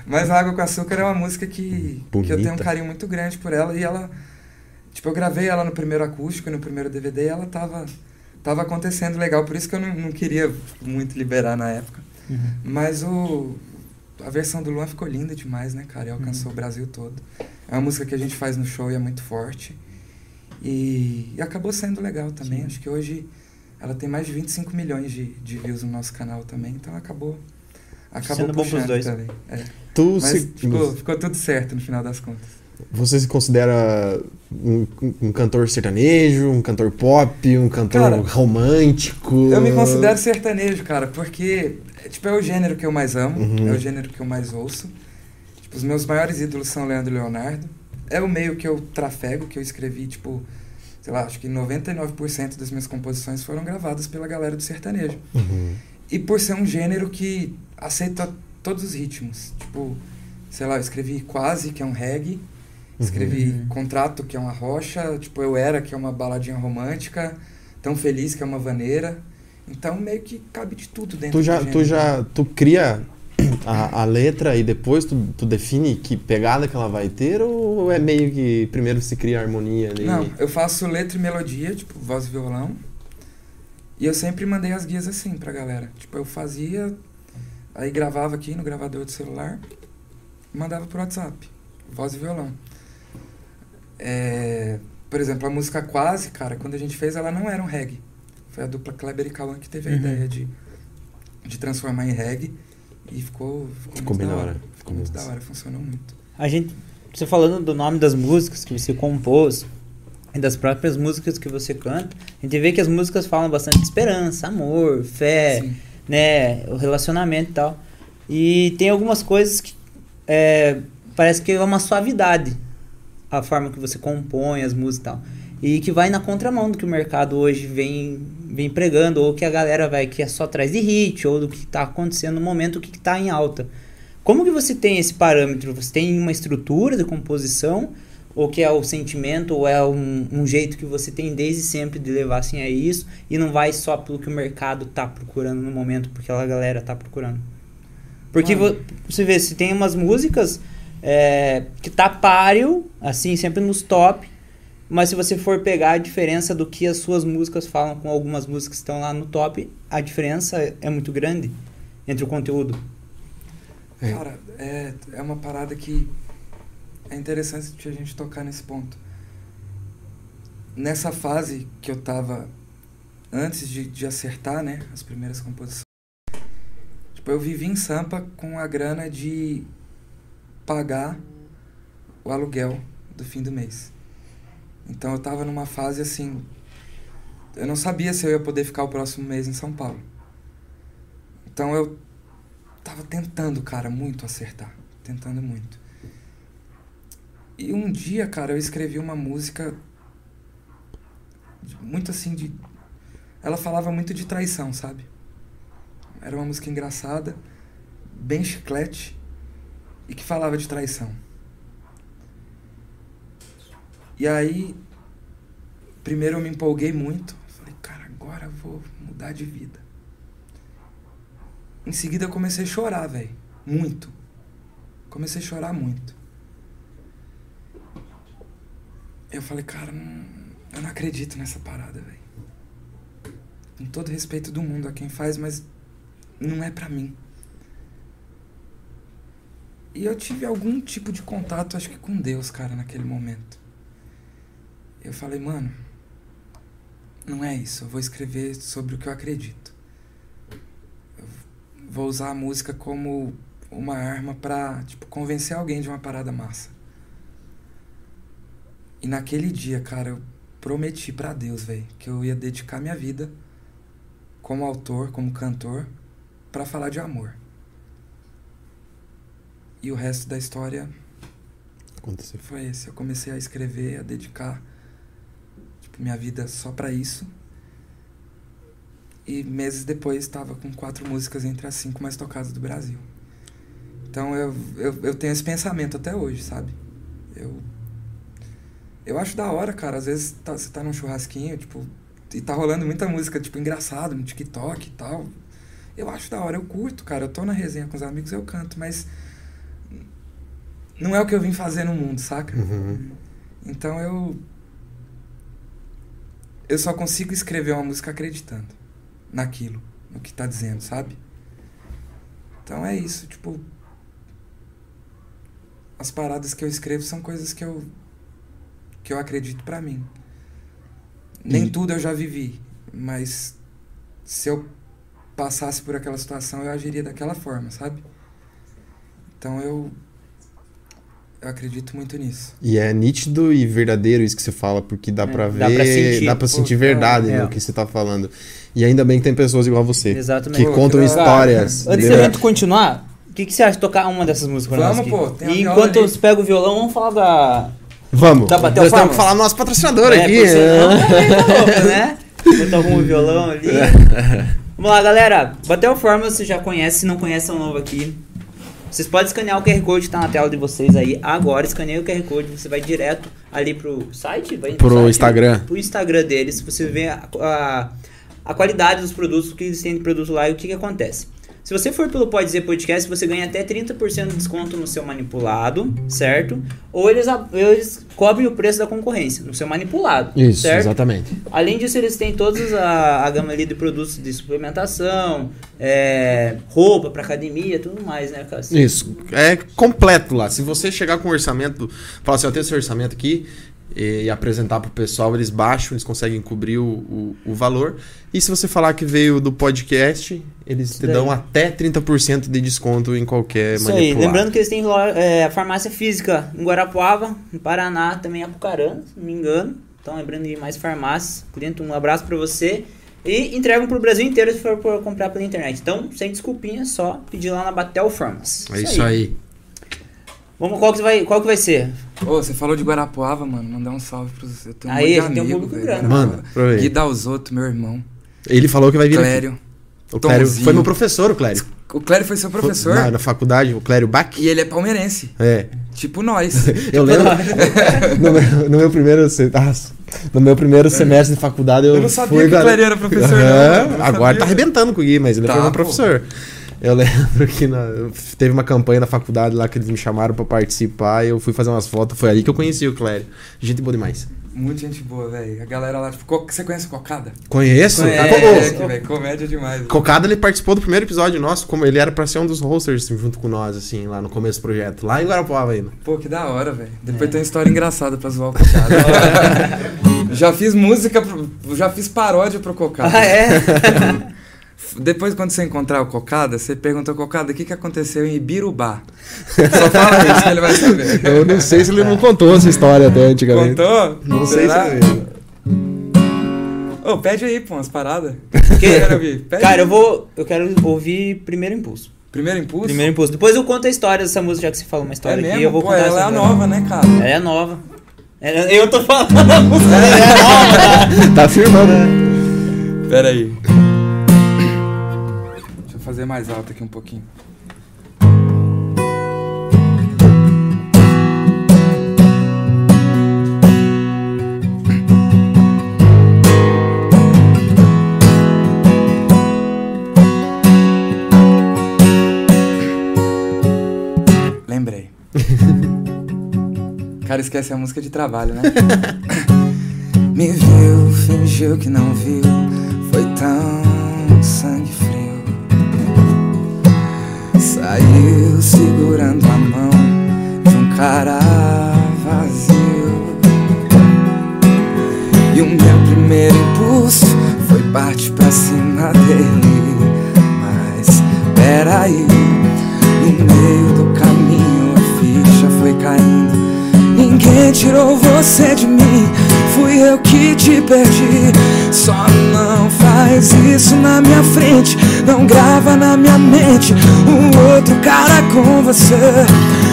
Mas a Água com Açúcar é uma música que, que eu tenho um carinho muito grande por ela. E ela. Tipo, eu gravei ela no primeiro acústico e no primeiro DVD e ela tava, tava acontecendo legal. Por isso que eu não, não queria muito liberar na época. Mas o. A versão do Luan ficou linda demais, né, cara? E alcançou o Brasil todo. É uma música que a gente faz no show e é muito forte. E, e acabou sendo legal também. Sim. Acho que hoje ela tem mais de 25 milhões de, de views no nosso canal também. Então acabou. Acabou Sendo bom pros dois. também. É. Tu Mas se, ficou, ficou tudo certo no final das contas. você se considera um, um cantor sertanejo, um cantor pop, um cantor Cara, romântico? Eu me considero sertanejo, cara, porque é, tipo, é o gênero que eu mais amo, Uhum. é o gênero que eu mais ouço. Tipo, os meus maiores ídolos são Leandro e Leonardo. É o meio que eu trafego, que eu escrevi, tipo, sei lá, acho que 99% das minhas composições foram gravadas pela galera do sertanejo. Uhum. E por ser um gênero que aceita todos os ritmos. Tipo, sei lá, eu escrevi Quase, que é um reggae. Escrevi Uhum. Contrato, que é uma rocha. Tipo, Eu Era, que é uma baladinha romântica. Tão Feliz, que é uma vaneira. Então, meio que cabe de tudo dentro Tu já, do tu gênero. já, tu cria a, a letra e depois tu, tu define que pegada que ela vai ter ou é meio que primeiro se cria a harmonia ali? Não, eu faço letra e melodia, tipo, voz e violão. E eu sempre mandei as guias assim pra galera. Tipo, eu fazia, aí gravava aqui no gravador do celular, e mandava pro WhatsApp, voz e violão. É, por exemplo, a música Quase, cara, quando a gente fez, ela não era um reggae. Foi a dupla Kleber e Cauã que teve a Uhum. ideia de, de transformar em reggae. E ficou, ficou, Ficou muito bem da hora. hora, Ficou muito da hora, funcionou muito. A gente, você falando do nome das músicas que você compôs e das próprias músicas que você canta, a gente vê que as músicas falam bastante de esperança, amor, fé, Sim. né, o relacionamento e tal. E tem algumas coisas que é, parece que é uma suavidade a forma que você compõe as músicas e tal. E que vai na contramão do que o mercado hoje vem, vem pregando, ou que a galera vai que é só atrás de hit, ou do que está acontecendo no momento, o que está em alta. Como que você tem esse parâmetro? Você tem uma estrutura de composição, ou que é o sentimento, ou é um, um jeito que você tem desde sempre de levar assim a isso, e não vai só pelo que o mercado está procurando no momento, porque a galera está procurando? Porque vo, você vê, se tem umas músicas é, que tá páreo, assim, sempre nos top, mas se você for pegar a diferença do que as suas músicas falam com algumas músicas que estão lá no top, a diferença é muito grande entre o conteúdo. É. Cara, é, é uma parada que é interessante a gente tocar nesse ponto. Nessa fase que eu tava antes de, de acertar, né, as primeiras composições, tipo, eu vivi em Sampa com a grana de pagar o aluguel do fim do mês. Então eu tava numa fase assim. Eu não sabia se eu ia poder ficar o próximo mês em São Paulo. Então eu tava tentando, cara, muito acertar. Tentando muito. E um dia, cara, eu escrevi uma música. Muito assim de. Ela falava muito de traição, sabe? Era uma música engraçada, bem chiclete e que falava de traição. E aí, primeiro eu me empolguei muito. Falei, cara, agora eu vou mudar de vida. Em seguida eu comecei a chorar, velho. Muito. Comecei a chorar muito. Eu falei, cara, não, eu não acredito nessa parada, velho. Com todo respeito do mundo a quem faz, mas não é pra mim. E eu tive algum tipo de contato, acho que com Deus, cara, naquele momento. Eu falei, mano, não é isso. Eu vou escrever sobre o que eu acredito. Eu vou usar a música como uma arma pra, tipo, convencer alguém de uma parada massa. E naquele dia, cara, eu prometi para Deus, velho, que eu ia dedicar minha vida como autor, como cantor, para falar de amor. E o resto da história Aconteceu. foi esse. Eu comecei a escrever, a dedicar minha vida só para isso. E meses depois estava com quatro músicas entre as cinco mais tocadas do Brasil. Então eu, eu, eu tenho esse pensamento até hoje, sabe? Eu, eu acho da hora, cara. Às vezes tá, você tá num churrasquinho, tipo, e tá rolando muita música, tipo, engraçado no TikTok e tal. Eu acho da hora, eu curto, cara. Eu tô na resenha com os amigos, eu canto, mas não é o que eu vim fazer no mundo, saca? Uhum. Então eu eu só consigo escrever uma música acreditando naquilo, no que tá dizendo, sabe? Então é isso, tipo. As paradas que eu escrevo são coisas que eu. que eu acredito para mim. Nem tudo eu já vivi, mas se eu passasse por aquela situação, eu agiria daquela forma, sabe? Então eu eu acredito muito nisso. E é nítido e verdadeiro isso que você fala, porque dá É, pra dá ver, pra sentir. dá pra Pô, sentir verdade é. no que você tá falando. E ainda bem que tem pessoas igual a você, Exatamente. que Pô, contam que da histórias. Antes da gente continuar, o que, que você acha de tocar uma dessas músicas Vamos, pô, E enquanto você pega o violão, vamos falar da. Vamos, Dá bater nós temos que falar do nosso patrocinador É, aqui. né? arruma o violão ali. Vamos lá, galera. Batel Forma você já conhece, se não conhece, é um novo aqui. Vocês podem escanear o QR Code que tá na tela de vocês aí agora. Escaneia o QR Code, você vai direto ali pro site, vai Pro site, Instagram. Pro Instagram deles, você vê a, a, a qualidade dos produtos, o que eles têm de produto lá e o que, que acontece. Se você for pelo Pode Dizer Podcast, você ganha até 30% de desconto no seu manipulado, certo? Ou eles, eles cobrem o preço da concorrência no seu manipulado, Isso, certo? exatamente. Além disso, eles têm todos a, a gama ali de produtos de suplementação, é, roupa para academia, tudo mais, né, Cássio? Isso, é completo lá. Se você chegar com um orçamento, falar assim, eu tenho esse orçamento aqui, e, apresentar pro pessoal, eles baixam, eles conseguem cobrir o, o, o valor. E se você falar que veio do podcast, eles Isso te daí. dão até 30% de desconto em qualquer Isso aí. manipulado. Lembrando que eles têm é, a farmácia física em Guarapuava, em Paraná, também em Apucarana, se não me engano. Então, lembrando de mais farmácias. Cliente, um abraço para você. E entregam pro Brasil inteiro se for comprar pela internet. Então, sem desculpinha, só pedir lá na Batel Farmas. É isso aí. Vamos, qual que vai, qual que vai ser? Ô, você falou de Guarapuava, mano. Mandar um salve pros. Eu tenho um Aí, monte de tem um público grande. Manda, aproveita. Gui Dalzotto, meu irmão. Ele falou que vai vir aqui. Clério. O Clério foi meu professor, o Clério. O Clério foi seu professor. Na, na faculdade, o Clério Bach. E ele é palmeirense. É. Tipo nós. Eu lembro. no, meu, no meu primeiro. ah, No meu primeiro semestre de faculdade, eu. Eu não sabia fui, que o Clério era professor, eu não Agora sabia. tá arrebentando com o Gui, mas ele Tá, foi meu pô. Eu lembro que na- teve uma campanha na faculdade lá que eles me chamaram pra participar e eu fui fazer umas fotos. Foi ali que eu conheci o Clério. Gente boa demais. Muita gente boa, velho. A galera lá, tipo, você conhece Cocada? Conheço? Conhece. Co- É, velho, comédia demais. velho. Cocada ele participou do primeiro episódio nosso, como ele era pra ser um dos hosters junto com nós, assim, lá no começo do projeto. Lá em Guarapuava ainda. Pô, que da hora, velho. Depois É. tem uma história engraçada pra zoar o Cocada. já fiz música, pro- já fiz paródia pro Cocada. Ah, é? Depois, quando você encontrar o Cocada, você pergunta ao Cocada o que, que aconteceu em Ibirubá. Só fala isso que ele vai saber. Eu não sei se ele não contou essa história até antigamente. Contou? Não sei se Será? ele. Ô, pede aí, pô, umas paradas. Que- Eu quero ouvir. Pede Cara, aí. eu vou. Eu quero ouvir Primeiro Impulso. Primeiro impulso? Primeiro Impulso. Depois eu conto a história dessa música, já que você falou uma É história mesmo? aqui. Eu vou pô, contar ela é a nova, né, cara? Ela é nova. Ela- Eu tô falando a música, ela é nova. Tá afirmando. Pera aí. Fazer mais alto aqui um pouquinho. Lembrei. O cara esquece a música de trabalho, né? Me viu, fingiu que não viu. Foi tão sangue frio. Saiu segurando a mão de um cara vazio. E o meu primeiro impulso foi partir pra cima dele. Mas peraí, no meio do caminho a ficha foi caindo. Ninguém tirou você de mim, fui eu que te perdi. Só faz isso na minha frente, não grava na minha mente um outro cara com você.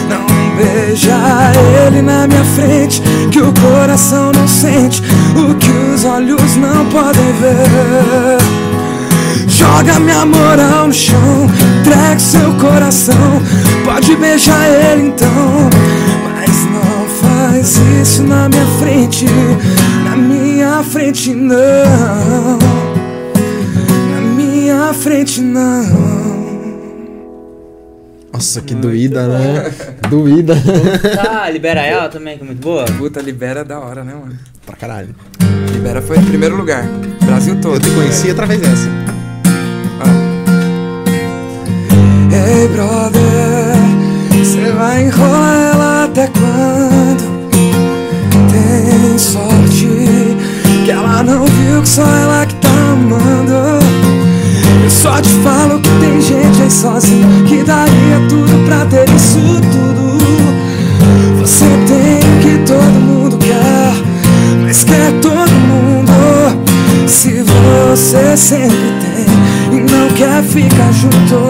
Não beija ele na minha frente, que o coração não sente o que os olhos não podem ver. Joga minha moral no chão, entrega seu coração. Pode beijar ele então, mas não faz isso na minha frente. Na minha frente não. Frente não. Nossa, que doída, né? Doída. Tá, libera ela também, que é muito boa. Puta, libera é da hora, né, mano? pra caralho. Libera foi em primeiro lugar. Brasil todo. Eu te conheci através dessa. Ei, brother, você vai enrolar ela até quando? Tem sorte que ela não viu que só ela que tá amando. Só te falo que tem gente aí sozinha que daria tudo pra ter isso tudo. Você tem o que todo mundo quer, mas quer todo mundo. Se você sempre tem e não quer ficar junto,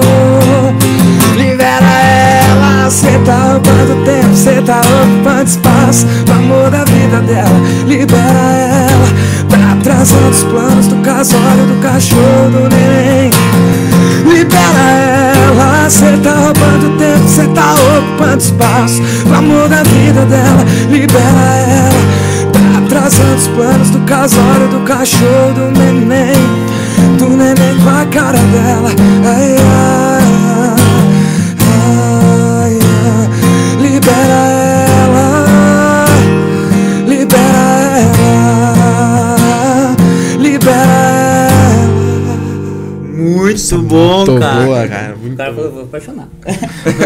libera ela. Cê tá roubando tempo, cê tá ocupando espaço. O amor da vida dela, libera ela. Tá atrasando os planos do casório, do cachorro, do neném. Libera ela, cê tá roubando tempo, cê tá ocupando espaço. O amor da vida dela, libera ela. Tá atrasando os planos do casório, do cachorro, do neném. Do neném com a cara dela. Ai, falou, vou apaixonar.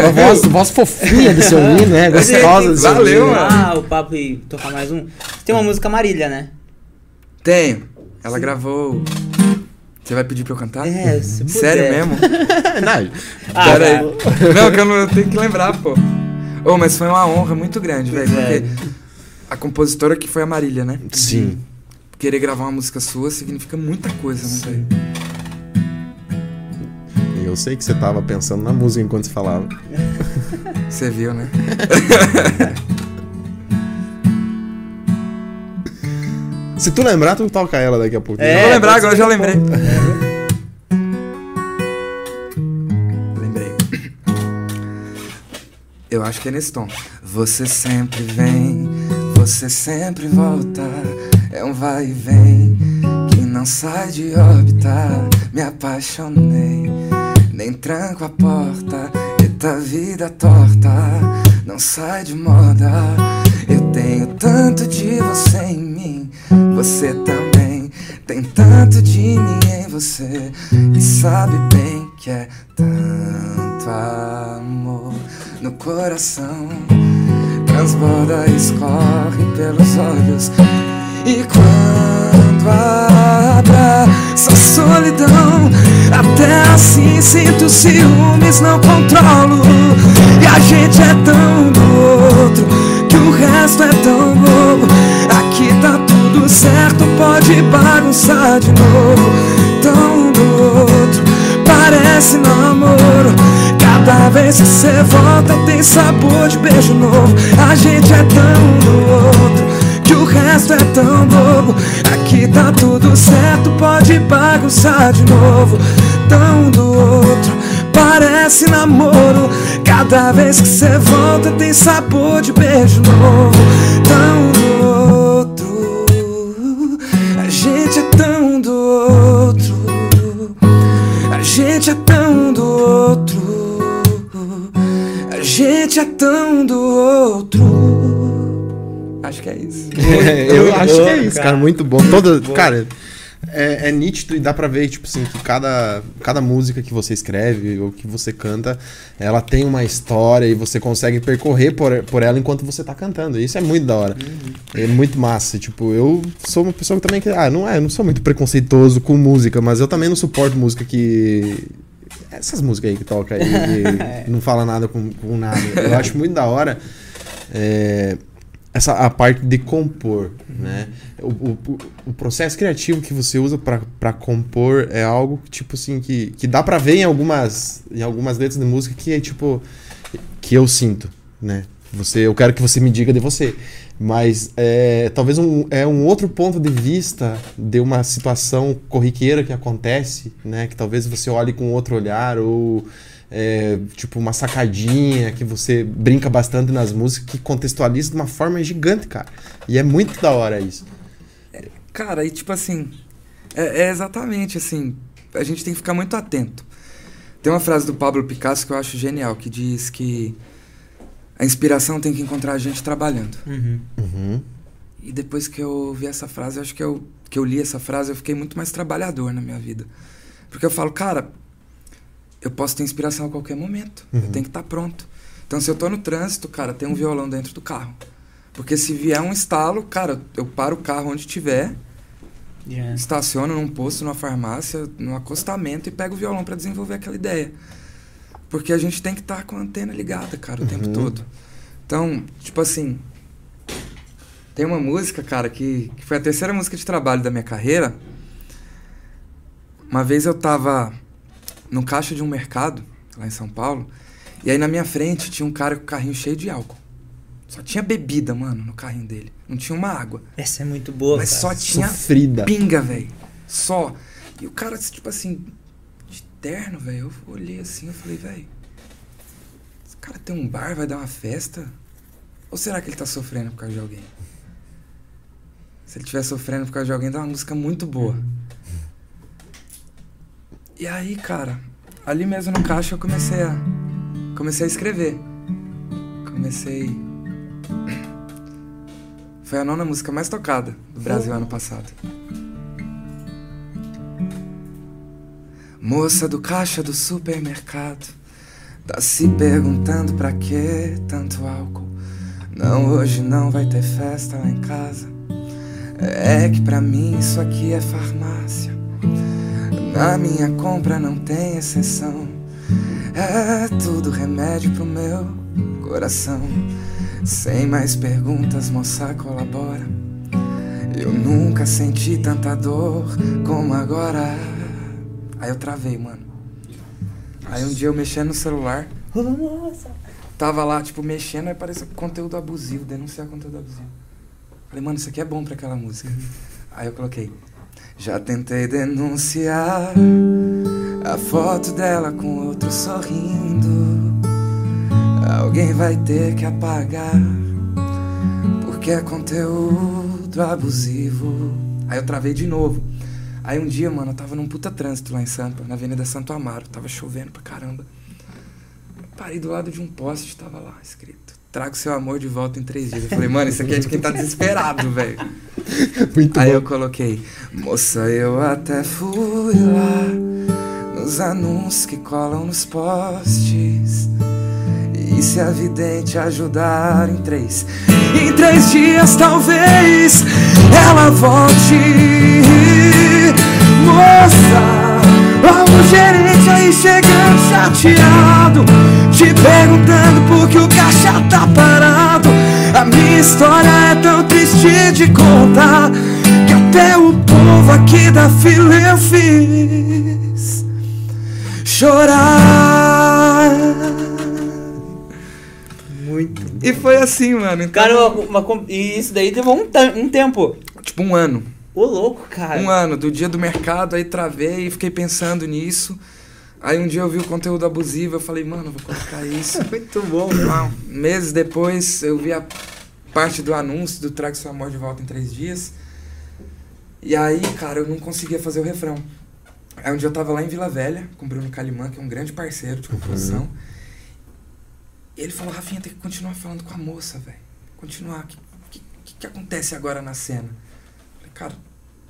Uma voz, voz fofinha de se ouvir, né? Gostosa Valeu, ouvir. mano. Ah, o papo e tocar mais um. Tem uma música Marília, né? Tenho. Ela gravou. Você vai pedir pra eu cantar? É, se puder. Sério mesmo? Não, Ah, Pera aí. cara. Não, que eu, não, eu tenho que lembrar, pô. Ô, mas foi uma honra muito grande, velho. Velho. Porque a compositora que foi a Marília, né? Sim. Querer gravar uma música sua significa muita coisa, né, velho? Eu sei que você tava pensando na música enquanto você falava. Você viu, né? Se tu lembrar, tu toca ela daqui a pouco. É, eu vou lembrar, agora já lembrei. pouco. Lembrei. Eu acho que é nesse tom. Você sempre vem, você sempre volta. É um vai e vem que não sai de órbita. Me apaixonei, nem tranco a porta. Eita vida torta, não sai de moda. Eu tenho tanto de você em mim, você também. Tem tanto de mim em você e sabe bem que é tanto amor no coração. Transborda e escorre pelos olhos. E quando abraça a solidão, até assim sinto ciúmes, não controlo. E a gente é tão do outro que o resto é tão bobo. Aqui tá tudo certo, pode bagunçar de novo. Tão do outro, parece namoro. Cada vez que cê volta tem sabor de beijo novo. A gente é tão do outro resto é tão bobo. Aqui tá tudo certo, pode bagunçar de novo. Tão do outro, parece namoro. Cada vez que cê volta tem sabor de beijo novo. Tão do outro, a gente é tão do outro. A gente é tão do outro. A gente é tão do que é isso. Eu Muito acho que é isso, cara. cara. Muito bom. Toda, bom. cara, é, é nítido e dá pra ver, tipo assim, que cada, cada música que você escreve ou que você canta, ela tem uma história e você consegue percorrer por, por ela enquanto você tá cantando. Isso é muito da hora. É muito massa. Tipo, eu sou uma pessoa que também que. Ah, não é, eu não sou muito preconceituoso com música, mas eu também não suporto música que. Essas músicas aí que toca aí e não fala nada com, com nada. Eu acho muito da hora. é, essa a parte de compor, né? O, o, o processo criativo que você usa para compor é algo que, tipo assim que, que dá pra ver em algumas em algumas letras de música que é tipo que eu sinto, né? Você, eu quero que você me diga de você, mas é, talvez um, é um outro ponto de vista de uma situação corriqueira que acontece, né? Que talvez você olhe com outro olhar ou é, tipo uma sacadinha que você brinca bastante nas músicas que contextualiza de uma forma gigante, cara. E é muito da hora isso. Cara, e tipo assim, é, é exatamente assim, a gente tem que ficar muito atento. Tem uma frase do Pablo Picasso que eu acho genial, que diz que a inspiração tem que encontrar a gente trabalhando. Uhum. Uhum. E depois que eu ouvi essa frase, eu acho que eu, que eu li essa frase, eu fiquei muito mais trabalhador na minha vida. Porque eu falo, cara, eu posso ter inspiração a qualquer momento. Eu Uhum. tenho que estar pronto. Então, se eu tô no trânsito, cara, tem um violão dentro do carro. Porque se vier um estalo, cara, eu paro o carro onde tiver, Já. estaciono num posto, numa farmácia, num acostamento e pego o violão para desenvolver aquela ideia. Porque a gente tem que estar com a antena ligada, cara, o tempo Uhum. todo. Então, tipo assim, tem uma música, cara, que, que foi a terceira música de trabalho da minha carreira. Uma vez eu tava no caixa de um mercado, lá em São Paulo, e aí na minha frente tinha um cara com o carrinho cheio de álcool. Só tinha bebida, mano, no carrinho dele. Não tinha uma água. Essa é muito boa, Mas cara. só tinha Sofrida. pinga, velho. Só. E o cara, tipo assim, de terno, velho. Eu olhei assim, eu falei, velho. Esse cara tem um bar, vai dar uma festa? Ou será que ele tá sofrendo por causa de alguém? Se ele estiver sofrendo por causa de alguém, dá uma música muito boa. E aí, cara, ali mesmo no caixa eu comecei a. Comecei a escrever. Comecei. Foi a nona música mais tocada do Brasil ano passado. Moça do caixa do supermercado, tá se perguntando pra que tanto álcool? Não, hoje não vai ter festa lá em casa. É que pra mim isso aqui é farmácia. Na minha compra não tem exceção. É tudo remédio pro meu coração. Sem mais perguntas, moça colabora. Eu nunca senti tanta dor como agora. Aí eu travei, mano. Aí um dia eu mexendo no celular, moça. tava lá, tipo, mexendo, aí apareceu conteúdo abusivo, denunciar conteúdo abusivo. Falei, mano, isso aqui é bom pra aquela música. Aí eu coloquei, já tentei denunciar a foto dela com outro sorrindo. Alguém vai ter que apagar, porque é conteúdo abusivo. Aí eu travei de novo. Aí um dia, mano, eu tava num puta trânsito lá em Sampa, na Avenida Santo Amaro, tava chovendo pra caramba. Parei do lado de um poste, tava lá escrito: Trago seu amor de volta em três dias. Eu falei, mano, isso aqui é de quem tá desesperado, velho. Aí bom. eu coloquei, moça, eu até fui lá nos anúncios que colam nos postes. E se a vidente ajudar em três, em três dias talvez ela volte. Moça, ó, o gerente aí chegando chateado, te perguntando por que o caixa tá parado. A minha história é tão triste de contar que até o povo aqui da fila eu fiz chorar. Muito. E foi assim, mano. Então, Cara, uma, uma- e isso daí levou um, um tempo. tipo um ano. Ô, louco, cara. Um ano, do dia do mercado, aí travei e fiquei pensando nisso. Aí um dia eu vi o conteúdo abusivo, eu falei, mano, vou colocar isso. Muito bom, Uau. Meses depois, eu vi a parte do anúncio do Traga Seu Amor de Volta em Três Dias. E aí, cara, eu não conseguia fazer o refrão. Aí um dia eu tava lá em Vila Velha, com o Bruno Calimã, que é um grande parceiro de composição. E ele falou, Rafinha, tem que continuar falando com a moça, velho. Continuar. O que, que, que, que acontece agora na cena? Eu falei, cara,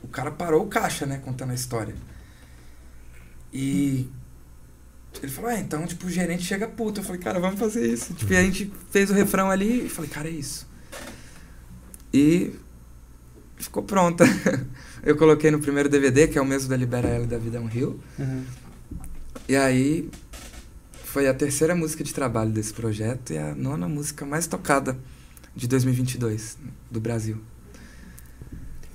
o cara parou o caixa, né, contando a história. E ele falou, é, então, tipo, o gerente chega puto. Eu falei, cara, vamos fazer isso. Tipo, e a gente fez o refrão ali e falei, cara, é isso. E ficou pronta. Eu coloquei no primeiro DVD, que é o mesmo da Libera Ela e da Vida é um Rio. Uhum. E aí foi a terceira música de trabalho desse projeto e a nona música mais tocada de 2022 do Brasil.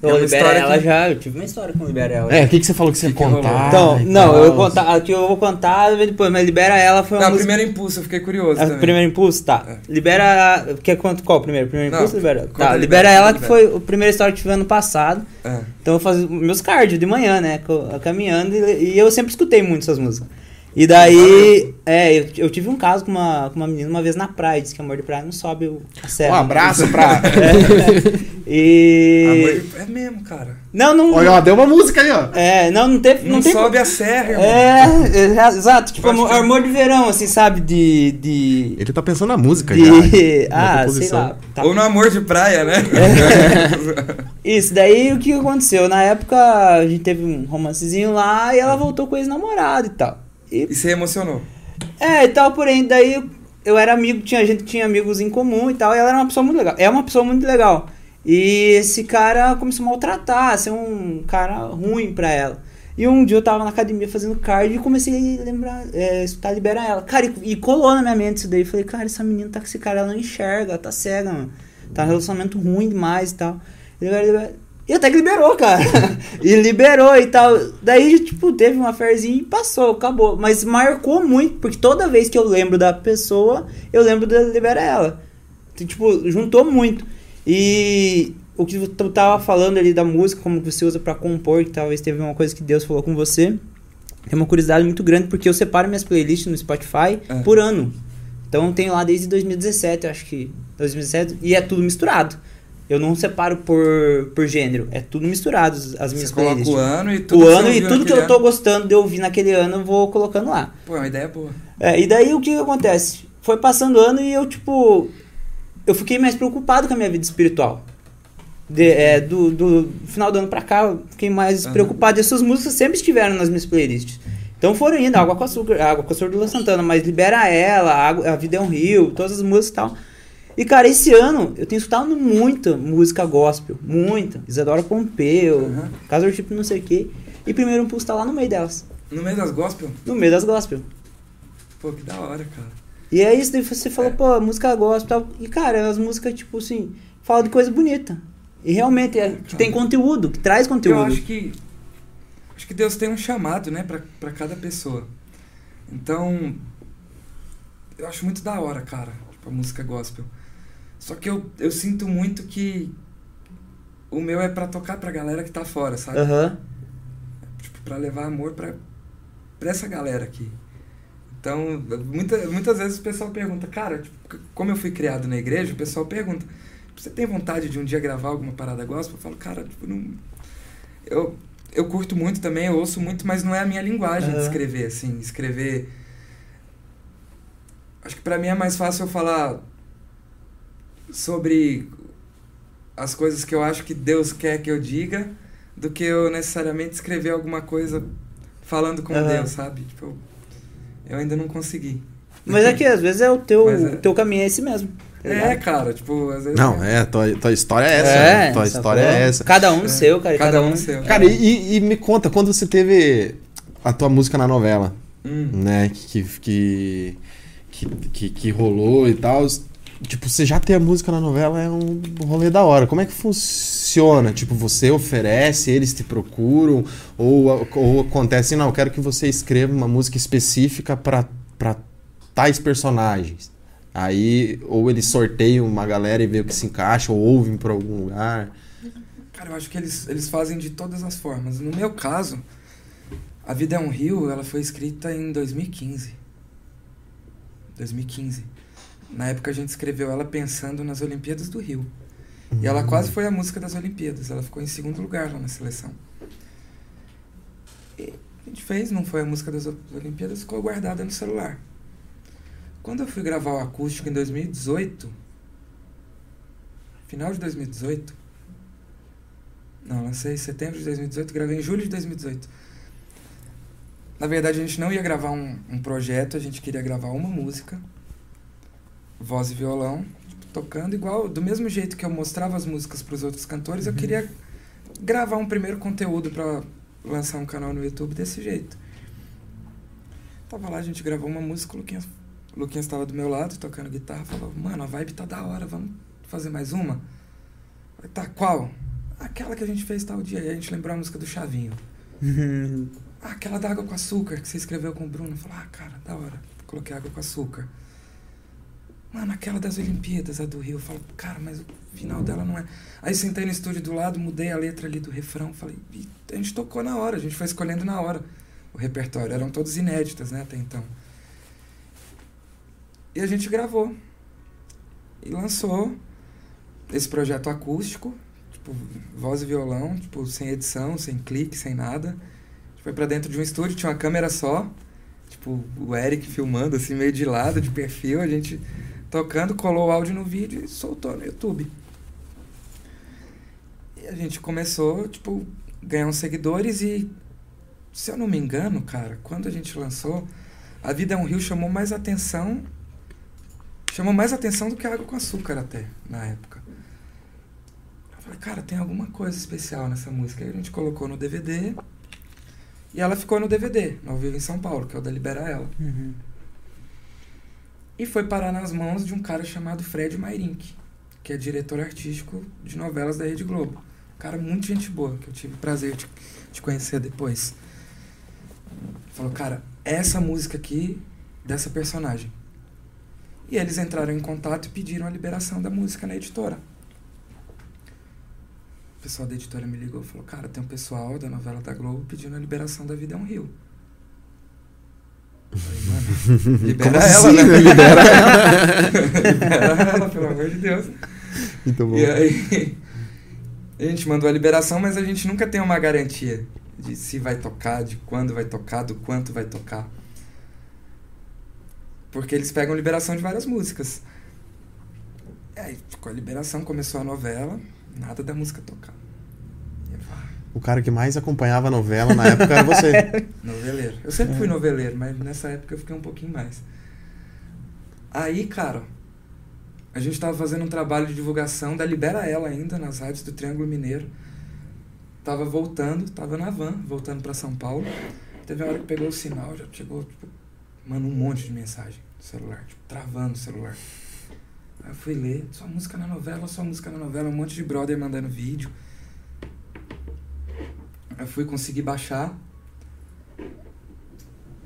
Eu É uma história ela que- já, eu tive uma história com libera ela. É, o que, que você falou que você ia Que que contar? Então, não, eu vou contar, aqui eu vou contar depois, mas libera ela foi uma Não, música... primeiro impulso, eu fiquei curioso A também. primeiro impulso, tá. É. Libera. Quer quanto? Qual o primeiro? Primeiro Não, impulso ou libera? conta Tá, libera, libera ela, que libera. foi a primeira história que tive ano passado. É. Então eu fazia meus cardio de manhã, né? Caminhando e, e eu sempre escutei muito essas músicas. E daí, é, eu, eu tive um caso com uma, com uma menina uma vez na praia, disse que amor de praia não sobe o- a serra. Um abraço pra. É, e. Amor de- É mesmo, cara. Não, não. Olha, ó, deu uma música aí, ó. É, não, não teve. Não, Não, tem sobe a serra, irmão. É, é, exato. Tipo, amor, amor de verão, assim, sabe? De. de Ele tá pensando na música já. de na ah, sei lá. tá. Ou no amor de praia, né? Isso, daí o que aconteceu? Na época a gente teve um romancezinho lá e ela voltou com o ex-namorado e tal. E, E você emocionou. é, e tal, porém, daí eu, era amigo, tinha gente tinha amigos em comum e tal, e ela era uma pessoa muito legal. É uma pessoa muito legal. E esse cara começou a maltratar, a ser um cara ruim pra ela. E um dia eu tava na academia fazendo cardio e comecei a lembrar, é, escutar Libera Ela. Cara, e, e colou na minha mente isso daí. Falei, cara, essa menina tá com esse cara, ela não enxerga, ela tá cega, mano. Tá um relacionamento ruim demais e tal. Libera, libera. E até que liberou, cara. e liberou e tal. Daí, tipo, teve uma ferzinha e passou, acabou. Mas marcou muito, porque toda vez que eu lembro da pessoa, eu lembro da Libera Ela. Então, tipo, juntou muito. E o que tu tava falando ali da música, como você usa pra compor, que talvez teve uma coisa que Deus falou com você. Tem uma curiosidade muito grande, porque eu separo minhas playlists no Spotify É. por ano. Então tenho lá desde 2017, eu acho que 2017, e é tudo misturado. Eu não separo por, por gênero, é tudo misturado as as minhas playlists. o ano e tudo O ano e tudo que eu tô ano. gostando de ouvir naquele ano, eu vou colocando lá. Pô, é uma ideia boa. É, e daí o que, que acontece? Foi passando o ano e eu, tipo. Eu fiquei mais preocupado com a minha vida espiritual. De- é, do, do final do ano pra cá, eu fiquei mais Aham. preocupado. E essas músicas sempre estiveram nas minhas playlists. Então foram indo, Água com Açúcar, Água com Açúcar do Lua Santana, mas Libera Ela, Água- A Vida é um Rio, todas as músicas e tal. E, cara, esse ano eu tenho escutado muita música gospel, muita. Isadora Pompeu, Aham. Casa Worship não sei o quê. E Primeiro Impulso tá lá no meio delas. No meio das gospel? No meio das gospel. Pô, que da hora, cara. E é isso, daí você falou, É. pô, música gospel e tal. E, cara, as músicas, tipo assim, falam de coisa bonita. E realmente, é, que tem conteúdo, que traz conteúdo. eu acho que. Acho que Deus tem um chamado, né, pra, pra cada pessoa. Então, eu acho muito da hora, cara, tipo, a música gospel. Só que eu, eu sinto muito que o meu é pra tocar pra galera que tá fora, sabe? Aham. Tipo, pra levar amor pra, pra essa galera aqui. Então, muita, muitas vezes o pessoal pergunta, cara, tipo, como eu fui criado na igreja, o pessoal pergunta, você tem vontade de um dia gravar alguma parada gospel? Eu falo, cara, tipo, não... Eu, eu curto muito também, eu ouço muito, mas não é a minha linguagem de Aham. escrever, assim, escrever... Acho que pra mim é mais fácil eu falar sobre as coisas que eu acho que Deus quer que eu diga do que eu necessariamente escrever alguma coisa falando com Aham. Deus, sabe? Tipo, eu, eu ainda não consegui. Mas é que às vezes é o teu, é. o teu caminho é esse mesmo. tá É, cara, tipo, às vezes. Não, é, tua, tua história é essa. né? Tua história é essa. Cada um É. seu, cara. Cada um seu. Cara, e, e me conta, quando você teve a tua música na novela, Hum. né? Que, que, que, que, que rolou e tal. Tipo, você já ter a música na novela é um rolê da hora. Como é que funciona? Tipo, você oferece, eles te procuram? Ou, ou acontece, não, eu quero que você escreva uma música específica pra, pra tais personagens. Aí, ou eles sorteiam uma galera e vê o que se encaixa, ou ouvem por algum lugar. Cara, eu acho que eles, eles fazem de todas as formas. No meu caso, A Vida é um Rio, ela foi escrita em 2015. 2015. Na época a gente escreveu ela pensando nas Olimpíadas do Rio. E ela quase foi a música das Olimpíadas. Ela ficou em segundo lugar lá na seleção. E a gente fez, não foi a música das Olimpíadas, ficou guardada no celular. Quando eu fui gravar o acústico em 2018, final de 2018, não, lancei em setembro de 2018, gravei em julho de 2018. Na verdade, a gente não ia gravar um, um projeto, a gente queria gravar uma música, voz e violão, tocando igual, do mesmo jeito que eu mostrava as músicas para os outros cantores, eu queria gravar um primeiro conteúdo para lançar um canal no YouTube desse jeito. Tava lá, a gente gravou uma música, o Luquinhas, o Luquinhas estava do meu lado, tocando guitarra, falou, mano, a vibe tá da hora, vamos fazer mais uma? Falei, tá, qual? Aquela que a gente fez tal dia, aí a gente lembrou a música do Chavinho. Ah, aquela da água com açúcar que você escreveu com o Bruno. Falei, ah, cara, da hora. Coloquei água com açúcar. Mano, aquela das Olimpíadas, a do Rio. Eu falo, cara, mas o final dela não é. Aí sentei no estúdio do lado, mudei a letra ali do refrão. Falei, a gente tocou na hora, a gente foi escolhendo na hora o repertório. Eram todos inéditas, né, até então. E a gente gravou. E lançou esse projeto acústico, tipo, voz e violão, tipo, sem edição, sem clique, sem nada. Foi pra dentro de um estúdio, tinha uma câmera só, tipo, o Eric filmando assim, meio de lado, de perfil, a gente tocando, colou o áudio no vídeo e soltou no YouTube. E a gente começou, tipo, ganhar uns seguidores e, se eu não me engano, cara, quando a gente lançou, A Vida é um Rio chamou mais atenção, chamou mais atenção do que Água com Açúcar até, na época. Eu falei, cara, tem alguma coisa especial nessa música. Aí a gente colocou no DVD e ela ficou no DVD, Ao Vivo em São Paulo, que é o da Libera Ela. Uhum. E foi parar nas mãos de um cara chamado Fred Mairink, que é diretor artístico de novelas da Rede Globo. Cara muito gente boa, que eu tive o prazer de, de conhecer depois. Falou, cara, essa música aqui dessa personagem. E eles entraram em contato e pediram a liberação da música na editora. O pessoal da editora me ligou e falou, cara, tem um pessoal da novela da Globo pedindo a liberação da Vida é um Rio. Falei, libera Como ela, assim, né? né? Libera ela. Libera ela, pelo amor de Deus. Muito bom. E aí, a gente mandou a liberação, mas a gente nunca tem uma garantia de se vai tocar, de quando vai tocar, do quanto vai tocar. Porque eles pegam liberação de várias músicas. E aí, com a liberação, começou a novela, nada da música tocar. O cara que mais acompanhava a novela na época era você. Noveleiro. Eu sempre fui noveleiro, mas nessa época eu fiquei um pouquinho mais. Aí, cara, a gente tava fazendo um trabalho de divulgação da Libera Ela ainda, nas rádios do Triângulo Mineiro. Tava voltando, tava na van, voltando pra São Paulo. Teve uma hora que pegou o sinal, já chegou, tipo, mano, um monte de mensagem no celular, tipo, travando o celular. Aí eu fui ler, sua música na novela, sua música na novela, um monte de brother mandando vídeo. Eu fui conseguir baixar.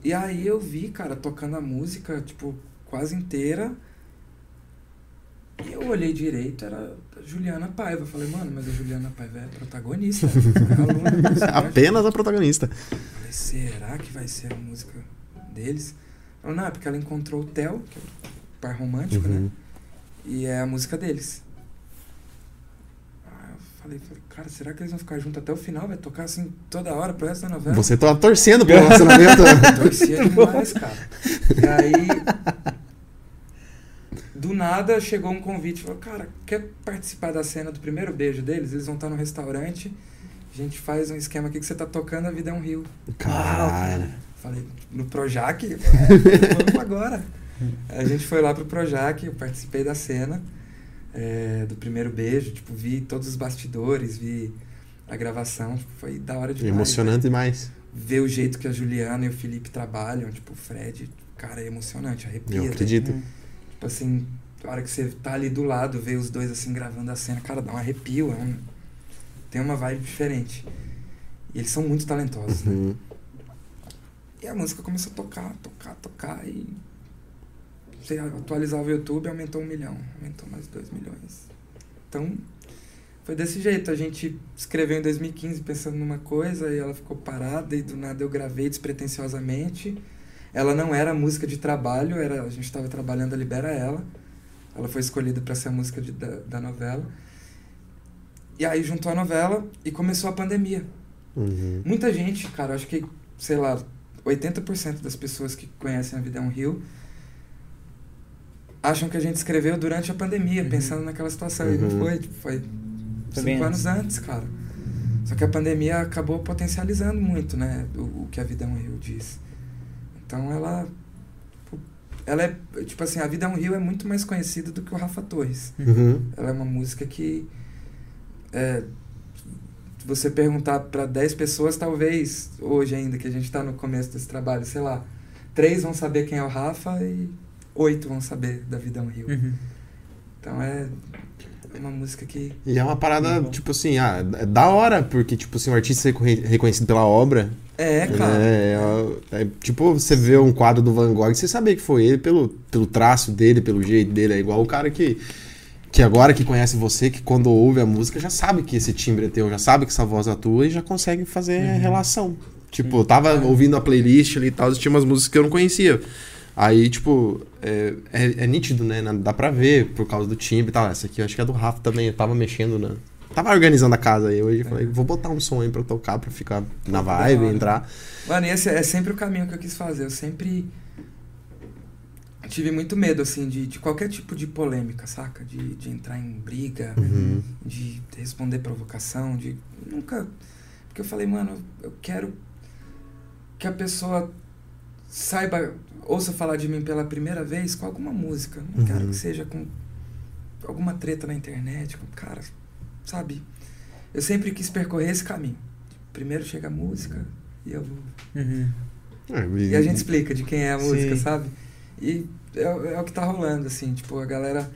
E aí eu vi, cara, tocando a música, tipo, quase inteira. E eu olhei direito, era a Juliana Paiva. Eu falei, mano, mas a Juliana Paiva é protagonista. é aluna. Apenas a protagonista. Falei, será que vai ser a música deles? Ela, não, é porque ela encontrou o Theo, que é o par romântico, né? Uhum. E é a música deles. Falei, falei, cara, será que eles vão ficar juntos até o final? Vai tocar assim toda hora pro resto da novela? Você tá torcendo pelo relacionamento. Torcia demais, cara. E aí. Do nada chegou um convite. Falou, cara, quer participar da cena do primeiro beijo deles? Eles vão estar no restaurante. A gente faz um esquema aqui que você tá tocando, a vida é um rio. Cara. Falei, no Projac? É, Vamos agora. A gente foi lá pro Projac, eu participei da cena é, do primeiro beijo, tipo, vi todos os bastidores, vi a gravação, tipo, foi da hora demais. Emocionante demais. Ver o jeito que a Juliana e o Felipe trabalham, tipo, o Fred, cara, é emocionante, arrepia. Eu acredito. Tipo assim, a hora que você tá ali do lado, ver os dois assim gravando a cena, cara, dá um arrepio, é um, tem uma vibe diferente. E eles são muito talentosos, né? Uhum. E a música começou a tocar, tocar, tocar e você atualizava o YouTube, aumentou um milhão, aumentou mais dois milhões. Então, foi desse jeito. A gente escreveu em 2015 pensando numa coisa e ela ficou parada e do nada eu gravei despretensiosamente. Ela não era música de trabalho, era a gente estava trabalhando a Libera Ela. Ela foi escolhida para ser a música de, da, da novela. E aí juntou a novela e começou a pandemia. Uhum. Muita gente, cara, acho que, sei lá, 80% das pessoas que conhecem a Vida é um Rio acham que a gente escreveu durante a pandemia, Uhum. pensando naquela situação. E não Uhum. foi, tipo, foi bem cinco anos antes, cara. Só que a pandemia acabou potencializando muito, né, o, o que a Vida é um Rio diz. Então ela... tipo, Ela é, tipo assim, a Vida é um Rio é muito mais conhecida do que o Rafa Torres. Uhum. Ela é uma música que é, se você perguntar para 10 pessoas, talvez hoje ainda que a gente está no começo desse trabalho, sei lá, três vão saber quem é o Rafa e oito vão saber da Vida é um Rio. Uhum. Então é uma música que E é uma parada, tipo assim, ah, é da hora, porque, tipo assim, o artista ser reconhe- reconhecido pela obra. é, cara. É, é, é, tipo, você vê um quadro do Van Gogh, você saber que foi ele pelo, pelo traço dele, pelo jeito dele. É igual o cara que, que agora que conhece você, que quando ouve a música já sabe que esse timbre é teu, já sabe que essa voz é tua e já consegue fazer Uhum. relação. Tipo, eu tava ouvindo a playlist ali e tal, e tinha umas músicas que eu não conhecia. Aí, tipo, é, é, é nítido, né? Dá pra ver por causa do timbre e tal. Essa aqui eu acho que é do Rafa também. Eu tava mexendo na. Tava organizando a casa aí hoje. Falei, vou botar um som aí pra tocar, pra ficar na vibe, entrar. Mano, e esse é sempre o caminho que eu quis fazer. Eu sempre tive muito medo, assim, de, de qualquer tipo de polêmica, saca? De, de entrar em briga, Uhum. de responder provocação, de nunca. Porque eu falei, mano, eu quero que a pessoa saiba, ouça falar de mim pela primeira vez com alguma música. Não quero Uhum. que seja com alguma treta na internet, com cara, sabe? Eu sempre quis percorrer esse caminho. Primeiro chega a música e eu vou Uhum. É, e a gente explica de quem é a música, Sim. sabe? E é, é o que tá rolando, assim, tipo, a galera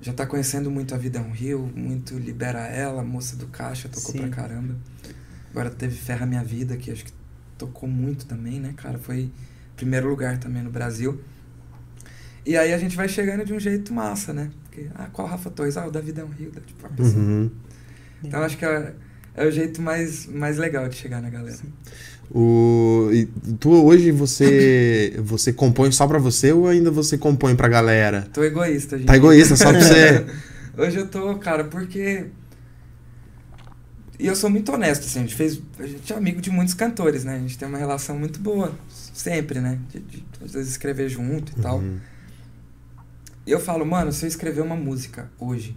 já tá conhecendo muito a Vida é um Rio, muito Libera Ela, Moça do Caixa, tocou Sim. pra caramba. Agora teve Ferra Minha Vida, que acho que tocou muito também, né, cara? Foi primeiro lugar também no Brasil. E aí a gente vai chegando de um jeito massa, né? Porque, ah, qual Rafa Torres? Ah, o da Vida é um Rio. Tipo, a pessoa. Uhum. Então acho que é, é o jeito mais, mais legal de chegar na galera. O, e tu hoje você você compõe só pra você ou ainda você compõe pra galera? Tô egoísta, gente. Tá egoísta só pra você? Hoje eu tô, cara, porque. E eu sou muito honesto, assim, a gente fez. A gente é amigo de muitos cantores, né? A gente tem uma relação muito boa, sempre, né? De, de às vezes escrever junto e tal. Uhum. E eu falo, mano, se eu escrever uma música hoje,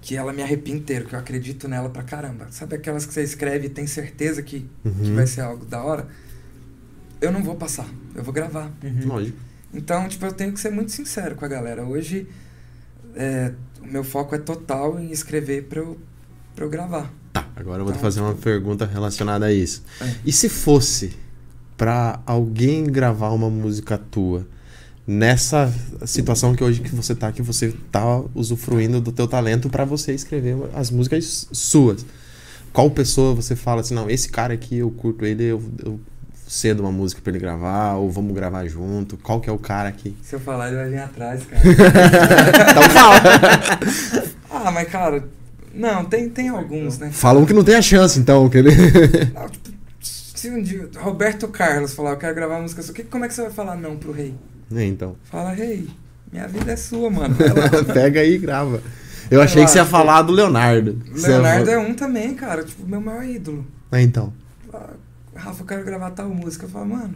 que ela me arrepia inteiro, que eu acredito nela pra caramba. Sabe aquelas que você escreve e tem certeza que, que Uhum. vai ser algo da hora? Eu não vou passar, eu vou gravar. Uhum. Lógico. Então, tipo, eu tenho que ser muito sincero com a galera. Hoje, é, o meu foco é total em escrever pra eu, pra eu gravar. Tá, agora eu vou te Então, fazer uma pergunta relacionada a isso. É. E se fosse pra alguém gravar uma música tua nessa situação que hoje que você tá, que você tá usufruindo do teu talento pra você escrever as músicas suas? Qual pessoa você fala assim, não, esse cara aqui eu curto ele, eu, eu cedo uma música pra ele gravar, ou vamos gravar junto? Qual que é o cara que. Se eu falar, ele vai vir atrás, cara. Então fala. ah, mas cara, não, tem, tem alguns, né? Falam que não tem a chance, então. Que ele... Não, tipo, se um dia Roberto Carlos falar, eu quero gravar uma música sua, que- como é que você vai falar não pro rei? É, então. Fala, rei, minha vida é sua, mano. Pega aí e grava. Eu achei que você ia falar do Leonardo. Leonardo falar- é um também, cara, tipo, meu maior ídolo. É, então. Fala, Rafa, eu quero gravar tal música. Eu falo, mano,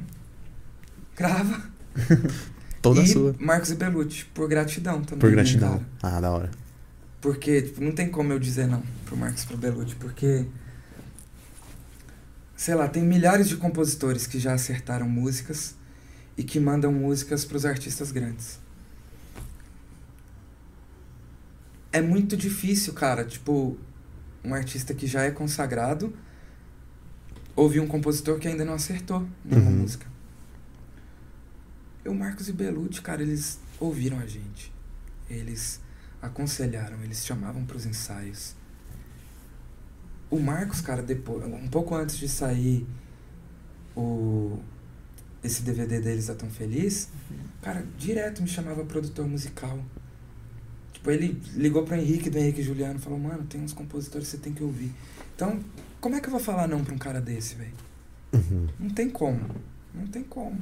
grava. Toda e sua. Marcos e Belucci, por gratidão também. Por né, gratidão. cara? Ah, da hora. Porque, tipo, não tem como eu dizer não pro Marcos pro Belucci, porque. Sei lá, tem milhares de compositores que já acertaram músicas e que mandam músicas pros artistas grandes. É muito difícil, cara, tipo, um artista que já é consagrado ouvir um compositor que ainda não acertou nenhuma Uhum. música. E o Marcos e o Belucci, cara, eles ouviram a gente. Eles aconselharam, eles chamavam pros ensaios. O Marcos, cara, depois, um pouco antes de sair o esse DVD deles é tão feliz, cara, direto me chamava produtor musical. Tipo, ele ligou pro Henrique do Henrique Juliano e falou: "Mano, tem uns compositores que você tem que ouvir". Então, como é que eu vou falar não pra um cara desse, velho? Uhum. Não tem como. Não tem como.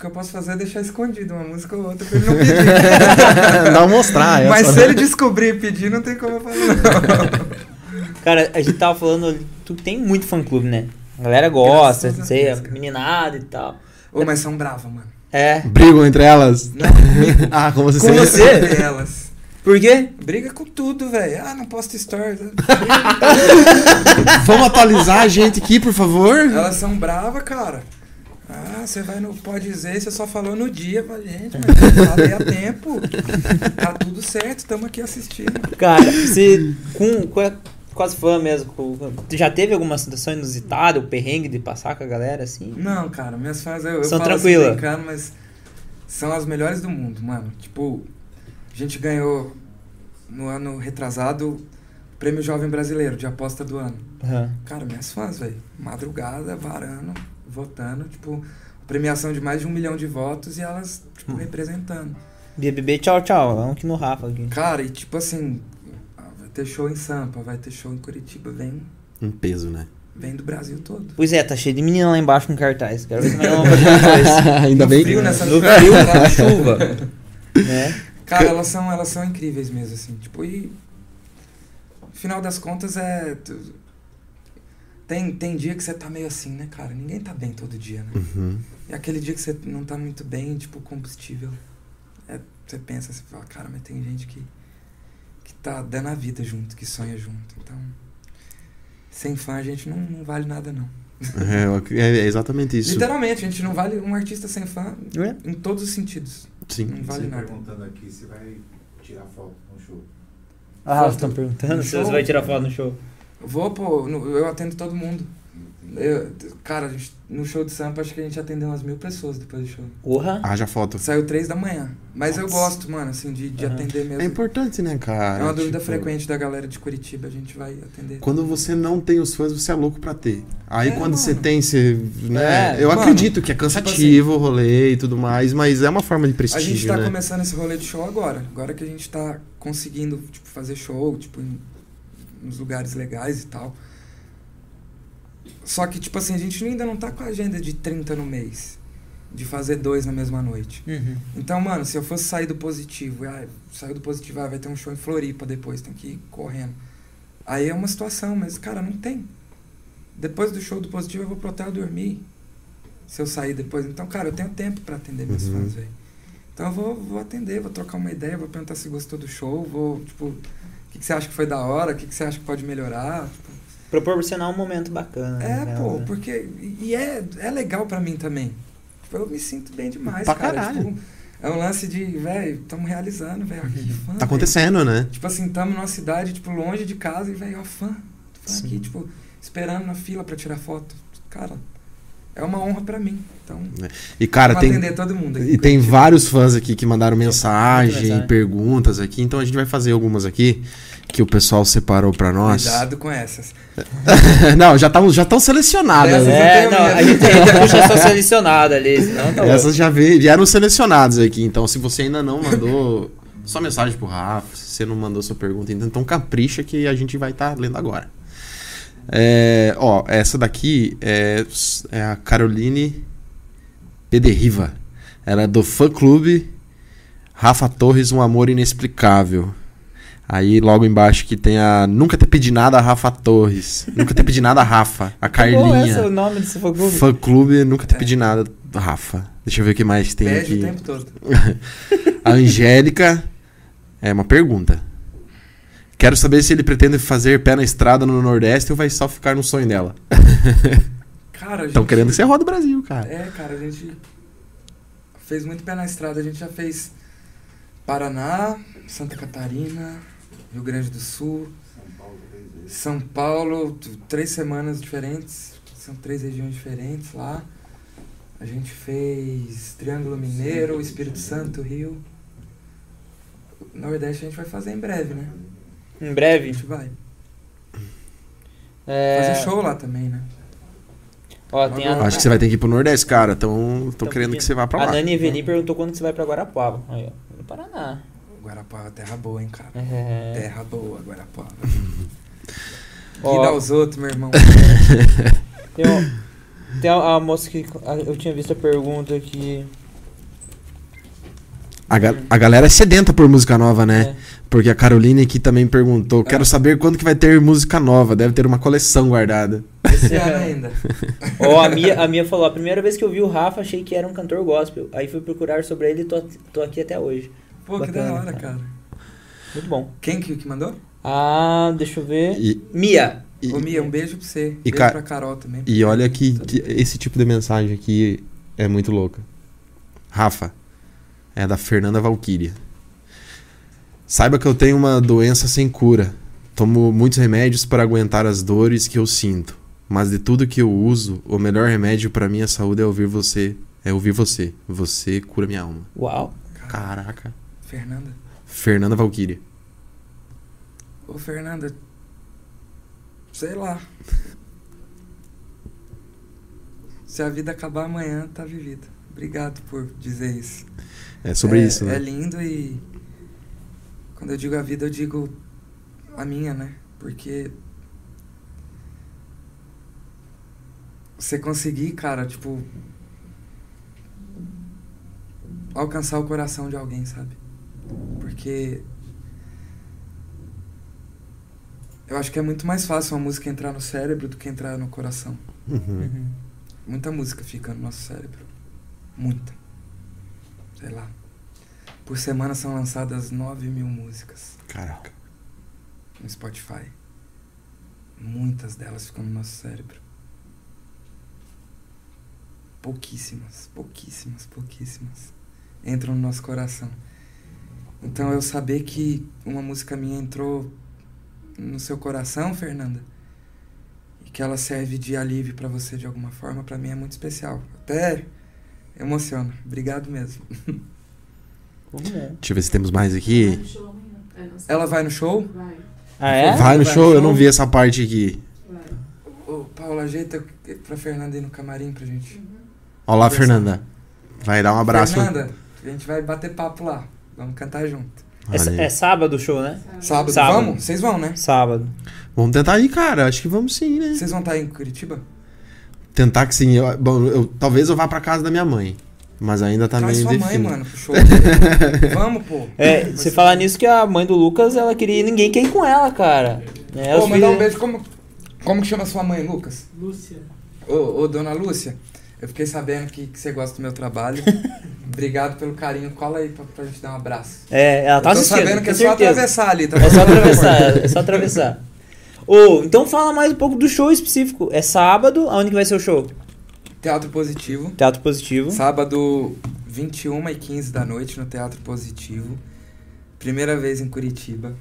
O que eu posso fazer é deixar escondido uma música ou outra pra ele não pedir. Não mostrar. Mas essa- se ele descobrir e pedir, não tem como eu falar não. Cara, a gente tava falando, tu tem muito fã clube, né? A galera gosta, Graças a sei, Deus, meninada e tal. Ô, mas são bravas, mano. É. Brigam entre elas. Não. Ah, como você Com seria- você? Entre elas. Por quê? Briga com tudo, velho. Ah, não posto stories. Vamos atualizar a gente aqui, por favor? Elas são bravas, cara. Ah, você vai no Pode dizer, você só falou no dia pra gente, mas eu falei a tempo. Tá tudo certo, estamos aqui assistindo. Cara, você com, com, a- com as fãs mesmo, com- já teve alguma situação inusitada, o perrengue de passar com a galera assim? Não, cara, minhas fãs eu, eu São falo assim tranquila. brincando, mas são as melhores do mundo, mano. Tipo, a gente ganhou no ano retrasado o Prêmio Jovem Brasileiro de aposta do ano. Aham. Cara, minhas fãs, velho. Madrugada, varando, votando, tipo, premiação de mais de um milhão de votos e elas, tipo, Hum. representando. BBB, tchau, tchau. Vamos aqui no Rafa. Aqui. Cara, e tipo assim, ah, vai ter show em Sampa, vai ter show em Curitiba, vem, Um peso, né? vem do Brasil todo. Pois é, tá cheio de menina lá embaixo com cartaz. Quero ver é que vamos fazer depois. Ainda No bem. frio, nessa No frio, tá na chuva. né? Cara, elas são, elas são incríveis mesmo, assim. Tipo, e. No final das contas é. Tem, tem dia que você tá meio assim, né, cara? Ninguém tá bem todo dia, né? Uhum. E aquele dia que você não tá muito bem, tipo, combustível. É, você pensa, você fala, cara, mas tem gente que. que tá dando a vida junto, que sonha junto. Então. Sem fã a gente não, não vale nada, não. É, ac- é exatamente isso. Literalmente, a gente não vale um artista sem fã É. em todos os sentidos. Sim. Não vale Você nada. perguntando aqui se vai tirar foto no show. Ah, estão perguntando se você vai tirar foto no show. Vou, pô, eu atendo todo mundo. Eu- cara, a gente- no show de Sampa, acho que a gente atendeu umas mil pessoas depois do show. Porra. Haja foto. Saiu três da manhã. Mas eu Nossa. gosto, mano, assim, de, de Aham. atender mesmo. É importante, né, cara? É uma dúvida Tipo, frequente da galera de Curitiba, a gente vai atender. Quando você não tem os fãs, você é louco pra ter. Aí É, quando você mano. tem, você. Né, É, eu mano, acredito que é cansativo o rolê e tudo mais, mas é uma forma de A prestígio, gente tá né? começando esse rolê de show agora. Agora que a gente tá conseguindo, tipo, fazer show, tipo, em, nos lugares legais e tal. Só que, tipo assim, a gente ainda não tá com a agenda de 30 no mês. De fazer dois na mesma noite. Uhum. Então, mano, se eu fosse sair do positivo, ah, saiu do positivo, ah, vai ter um show em Floripa depois, tem que ir correndo. Aí é uma situação, mas, cara, não tem. Depois do show do positivo, eu vou pro hotel dormir. Se eu sair depois. Então, cara, eu tenho tempo pra atender meus Uhum. fãs, velho. Então eu vou, vou atender, vou trocar uma ideia, vou perguntar se gostou do show, vou, tipo, o que, que você acha que foi da hora, o que, que você acha que pode melhorar. Tipo, Proporcionar um momento bacana. é, né, pô, né? porque. E é, é legal pra mim também. Tipo, eu me sinto bem demais, Pra cara. caralho. Tipo, é um lance de, velho, estamos realizando, velho. Que fã. Tá velho. acontecendo, né? Tipo assim, estamos numa cidade, tipo, longe de casa e, velho, ó, fã. Fã Sim. aqui, tipo, esperando na fila pra tirar foto. Cara, é uma honra pra mim. Então, E, cara, vou tem, atender todo mundo aqui. e tem vários fãs aqui que mandaram mensagem, mensagem. perguntas aqui. Então a gente vai fazer algumas aqui que o pessoal separou pra nós. Cuidado com essas. Não, já estão já tão selecionadas. Né? É, não, a gente ainda puxa só selecionado ali, senão tá Essas já vieram selecionadas aqui. Então, se você ainda não mandou só mensagem pro Rafa, se você não mandou sua pergunta, ainda, então capricha que a gente vai estar lendo agora. É, ó, essa daqui é, é a Caroline Pederriva. Ela é do fã clube Rafa Torres, um amor inexplicável. Aí logo embaixo que tem a Nunca ter pedido nada a Rafa Torres. Nunca ter pedido nada a Rafa. A Qual é Carlinha. o nome desse fã clube? Fã clube, nunca ter pedido nada, Rafa. Deixa eu ver o que mais tem Pede o aqui. tempo todo. A Angélica. É uma pergunta. Quero saber se ele pretende fazer pé na estrada no Nordeste ou vai só ficar no sonho dela. Cara, a Estão gente- querendo que você roda o Brasil, cara. É, cara, a gente fez muito pé na estrada. A gente já fez Paraná, Santa Catarina, Rio Grande do Sul, São Paulo três semanas diferentes. São três regiões diferentes lá. A gente fez Triângulo Mineiro, Espírito Santo, Rio. Nordeste a gente vai fazer em breve, né? Em A breve. gente vai. É, Fazer show lá também, né? Ó, tem a, Acho que você vai ter que ir pro Nordeste, cara. Então, tô Tão querendo que você vá pra a lá. Nani Eveli perguntou quando que você vai pra Guarapuava. Aí, ó. No Paraná. Guarapuava, terra boa, hein, cara? É. Terra boa, Guarapuava. Ó, Guida aos outros, meu irmão. Tem, um- tem a, a moça que. a- eu tinha visto a pergunta aqui. A, ga- a galera é sedenta por música nova, né? É. Porque a Caroline aqui também perguntou. Quero saber quando que vai ter música nova. Deve ter uma coleção guardada. Esse ano ainda. Ó, a Mia, a Mia falou: a primeira vez que eu vi o Rafa, achei que era um cantor gospel. Aí fui procurar sobre ele e tô, tô aqui até hoje. Pô, que Bacana, da hora, cara. cara. Muito bom. Quem que, que mandou? Ah, deixa eu ver. E, Mia. e, Ô, Mia, um beijo pra você. E beijo ca- pra Carol também. e olha que, que esse tipo de mensagem aqui é muito louca. Rafa, é da Fernanda Valquíria. Saiba que eu tenho uma doença sem cura. Tomo muitos remédios para aguentar as dores que eu sinto. Mas de tudo que eu uso, o melhor remédio para minha saúde é ouvir você. É ouvir você. Você cura minha alma. Uau. Caraca. Fernanda. Fernanda Valquíria. Ô, Fernanda. Sei lá. Se a vida acabar amanhã, tá vivida. Obrigado por dizer isso. É sobre é, isso, né? É lindo e. Quando eu digo a vida, eu digo a minha, né? Porque. Você conseguir, cara, tipo. Alcançar o coração de alguém, sabe? Porque. Eu acho que é muito mais fácil uma música entrar no cérebro do que entrar no coração. Uhum. Uhum. Muita música fica no nosso cérebro. Muita. Sei lá. Por semana são lançadas 9 mil músicas Caraca. no Spotify. Muitas delas ficam no nosso cérebro. Pouquíssimas, pouquíssimas, pouquíssimas entram no nosso coração. Então eu saber que uma música minha entrou no seu coração, Fernanda, e que ela serve de alívio pra você de alguma forma, pra mim é muito especial. Até emociona. Obrigado mesmo. Vamos lá. Deixa eu ver se temos mais aqui. Ela vai no show? Vai, Ah, é? Vai no Vai show? no Eu não show? vi essa parte aqui. vai. Ô, Paula, ajeita pra Fernanda ir no camarim pra gente. Olá, Conversar. Fernanda. Vai dar um abraço. Fernanda, a gente vai bater papo lá. Vamos cantar junto. É, Olha é sábado o show, né? Sábado, Sábado. vamos? Vocês vão, né? Sábado. Vamos tentar ir, cara. Acho que vamos sim, né? Vocês vão estar em Curitiba? Tentar que sim. Eu, bom, eu- talvez eu vá pra casa da minha mãe. Mas ainda tá Traz meio sua mãe, mano, show. vamos, pô. É, você ser- falar nisso que a mãe do Lucas, ela queria ir, ninguém quer ir com ela, cara. É, Ô, os mandar um filhos- beijo. Como, como que chama sua mãe, Lucas? Lúcia. Ô, ô, dona Lúcia, eu fiquei sabendo que, que você gosta do meu trabalho. Obrigado pelo carinho. Cola aí pra, pra gente dar um abraço. É, ela tá Eu tô assistindo, sabendo que é só certeza. atravessar ali, tá É só atravessar, é só atravessar. Ô, então fala mais um pouco do show específico. É sábado, aonde que vai ser o show? Teatro Positivo. Teatro Positivo. Sábado, 21 e 15 da noite no Teatro Positivo. Primeira vez em Curitiba.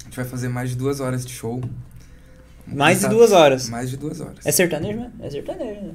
A gente vai fazer mais de duas horas de show. Vamos Mais de começar- duas horas. Mais de duas horas. É sertanejo, né? É sertanejo, né?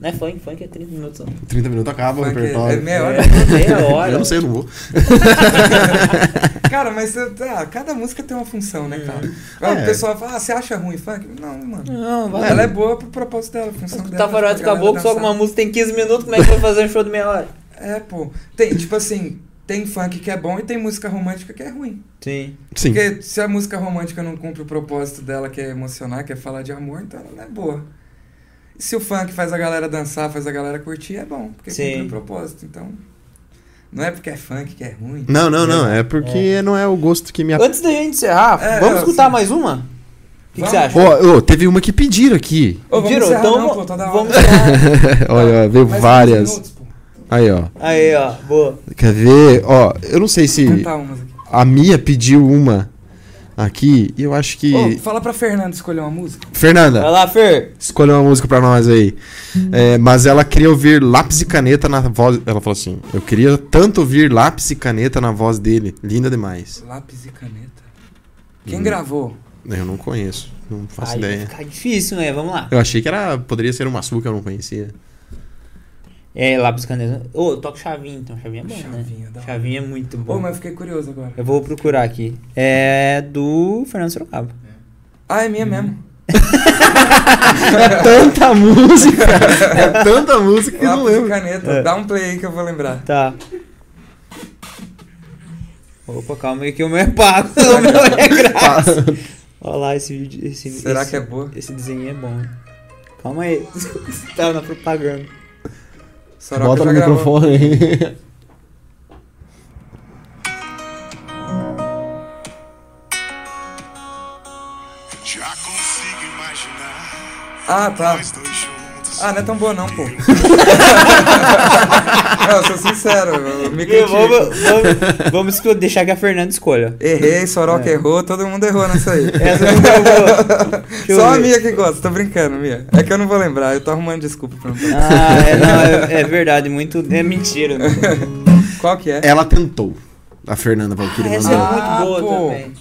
Não é funk, funk é 30 minutos. só. 30 minutos acaba o Funk é- repertório. é meia hora. Meia hora. Eu não sei, eu não vou. Cara, mas ah, cada música tem uma função, né, cara? É. O pessoal fala, ah, você acha ruim funk? Não, mano. Não, vai. Ela é boa pro propósito dela, a função dela. Tá fora do pra galera caboclo, só que dançar. uma música tem 15 minutos, como é que vai fazer um show de meia hora? É, pô. Tem, tipo assim, tem funk que é bom e tem música romântica que é ruim. Sim. Sim. Porque se a música romântica não cumpre o propósito dela, que é emocionar, que é falar de amor, então ela não é boa. Se o funk faz a galera dançar, faz a galera curtir, é bom, porque Sim. cumpre o propósito. Então, não é porque é funk que é ruim. Não, não, não. É porque não é o gosto que me ap- Antes da gente encerrar, É, vamos é, escutar sim. mais uma? O que, você acha? Ó, ô, teve uma que pediram aqui. Ô, vamos Pediram? encerrar Então não, vamos- pô, tá da hora. vamos encerrar. Olha, ó, veio Mais várias. 15 minutos. Aí, ó. Aí, ó, boa. Quer ver? Ó, eu não sei se Vou cantar umas aqui. a Mia pediu uma aqui e eu acho que. Ô, fala pra Fernanda escolher uma música. Fernanda, Vai lá, Fer. escolha uma música pra nós aí. É, mas ela queria ouvir lápis e caneta na voz. Ela falou assim: Eu queria tanto ouvir lápis e caneta na voz dele. Linda demais. Lápis e caneta. Quem Hum. gravou? Eu não conheço, não faço Aí vai ideia. ficar difícil, né? Vamos lá. Eu achei que era poderia ser uma sua que eu não conhecia. É, lápis caneta. Ô, eu toco chavinha, então. Chavinha é bom, Chavinha, né? hora. Chavinha é muito bom. Ô, mas eu fiquei curioso agora. Eu vou procurar aqui. É do Fernando Sorocaba. Ah, é minha mesmo. É tanta música! É tanta música que eu não Lápis e lembro. caneta. É. Dá um play aí que eu vou lembrar. Tá. Opa, calma aí que o meu é pago. O meu é grátis. Olha lá esse vídeo. Esse, Será esse- que é boa? Esse desenho é bom. Calma aí. Tava na propaganda. Soroca Bota no gravou. microfone aí. Já consigo imaginar Ah, tá. Ah, não é tão boa não, pô. não, eu sou sincero, eu me critico. Vamos, vamos, vamos deixar que a Fernanda escolha. Errei, Soroca errou, todo mundo errou nessa aí. Essa não é Só a. Mia que gosta, tô brincando, Mia. É que eu não vou lembrar, eu tô arrumando desculpa pra não Ah, é, não, é, é verdade, muito. É mentira. Né? Qual que é? Ela tentou. A Fernanda Valkyrie Ah, essa é mandou. muito Ah, boa pô. também.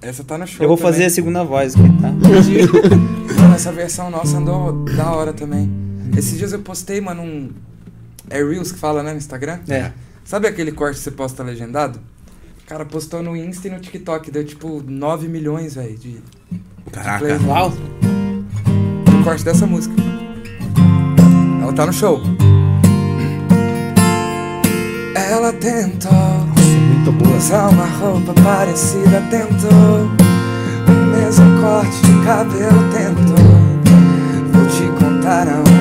Essa tá no show Eu vou fazer a também. segunda voz aqui, tá? Mano, essa versão nossa andou da hora também. Esses dias eu postei, mano, um... É Reels que fala, né, no Instagram? É. Sabe aquele corte que você posta legendado? O cara postou no Insta e no TikTok, deu tipo 9 milhões, velho, de Caraca. plays. Uau. o corte dessa música. Ela tá no show. Ela tentou. Usar uma roupa parecida, tentou o mesmo corte de cabelo, tentou. Vou te contar aonde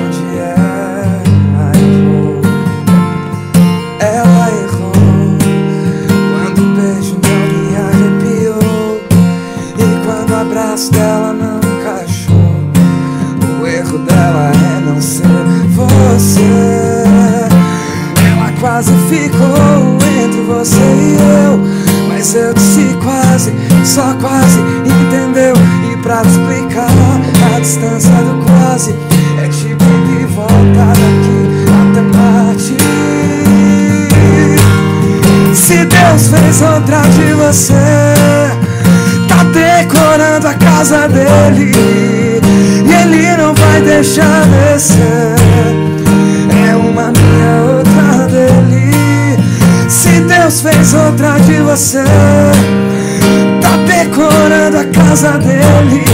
você e eu. Mas eu disse quase, só quase entendeu. E pra te explicar, a distância do quase é tipo ir e voltar daqui até partir. Se Deus fez outra de você, tá decorando a casa dele. E ele não vai deixar descer. Deus fez outra de você, tá decorando a casa dele.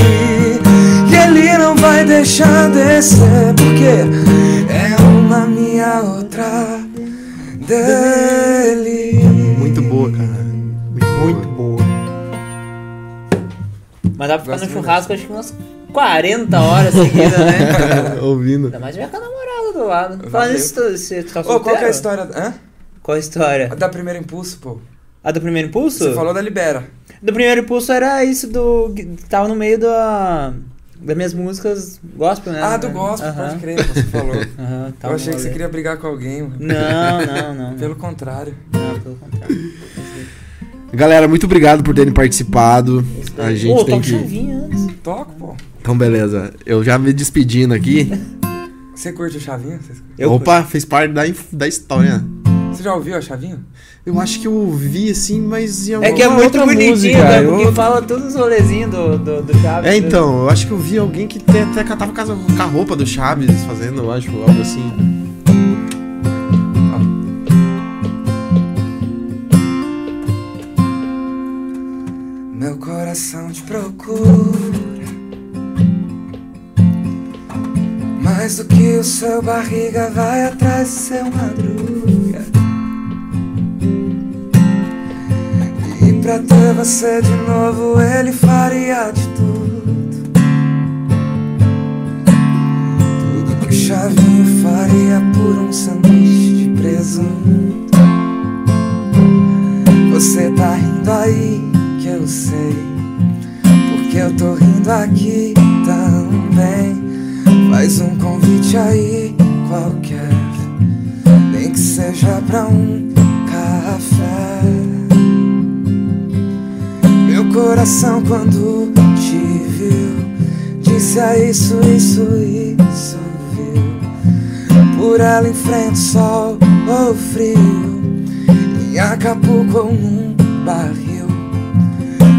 E ele não vai deixar descer, porque é uma minha, outra dele. Muito boa, cara. Muito boa. Mas dá pra ficar Gosto no churrasco acho que umas 40 horas seguidas, né? Ouvindo. Ainda mais já com a namorada do lado. Valeu. Falando isso, tu- você tá Ô, qual que é a solteiro? história? Hã? Qual a história? Da primeira impulso, pô. A do primeiro impulso? Você falou da Libera. Do primeiro impulso era isso do. que Tava no meio da. Das minhas músicas gospel, né? Ah, do gospel, Aham. pode crer, você falou. Aham, tava Eu achei que você queria brigar com alguém, mano. Não, não, não. Pelo contrário. Não, pelo contrário. Galera, muito obrigado por terem participado. A gente Ô, tem que. chavinha antes. Toco, pô. Então, beleza. Eu já me despedindo aqui. Você curte o chavinho? Você- Eu Opa, fez parte da, da história. Você já ouviu a chavinho? Eu acho que eu ouvi assim, mas em É que é alguma muito bonitinho, música. né? Eu- Porque fala todos os rolezinhos do, do, do Chaves. É, então, eu acho que eu vi alguém que até, até catava com a- com a roupa do Chaves fazendo, eu acho, algo assim. Meu coração te procura Mais do que o seu barriga vai atrás do seu madruga pra ter você de novo ele faria de tudo. Tudo que Chavinho faria por um sanduíche de presunto. Você tá rindo aí que eu sei Porque eu tô rindo aqui também. Faz um convite aí qualquer Nem que seja pra um café coração quando te viu. Disse a isso, isso, isso viu. Por ela enfrenta sol ou frio. Em Acapulco ou num barril.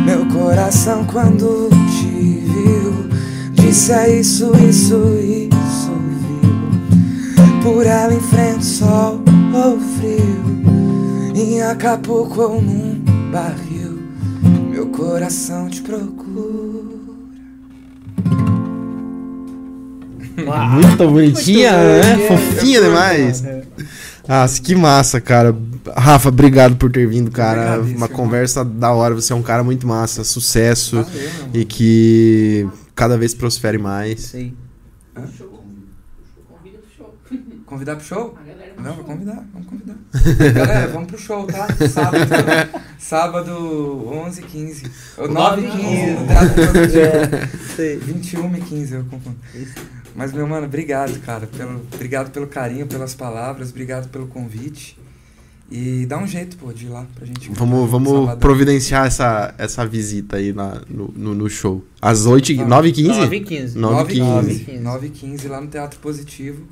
Meu coração quando te viu. Disse é isso, isso, isso viu. Por ela enfrenta sol ou frio. Em Acapulco ou num barril Meu coração te procura Uau. Muito bonitinha, né? bonitinha. Fofinha demais. Ah, que massa, cara. Rafa, obrigado por ter vindo, cara. Uma conversa da hora. Você é um cara muito massa. Sucesso. Valeu. E que cada vez prospere mais. Sei. Convida pro show. Convidar pro show? Não, vou convidar, vamos convidar. Galera, vamos pro show, tá? Sábado, sábado 11 h 15 Ou 9 h 15 no Teatro Produtivo. É, sei. 21 e 15 eu confundo. Mas, meu mano, obrigado, cara. Pelo, obrigado pelo carinho, pelas palavras, obrigado pelo convite. E dá um jeito, pô, de ir lá pra gente. Vamos, vamos Salvador. providenciar essa, essa visita aí na, no, no, no show. Às 8 Ah, 9 h 15 9 e 15. 9 9 h 15 15 15. 9 h 15 lá no Teatro Positivo.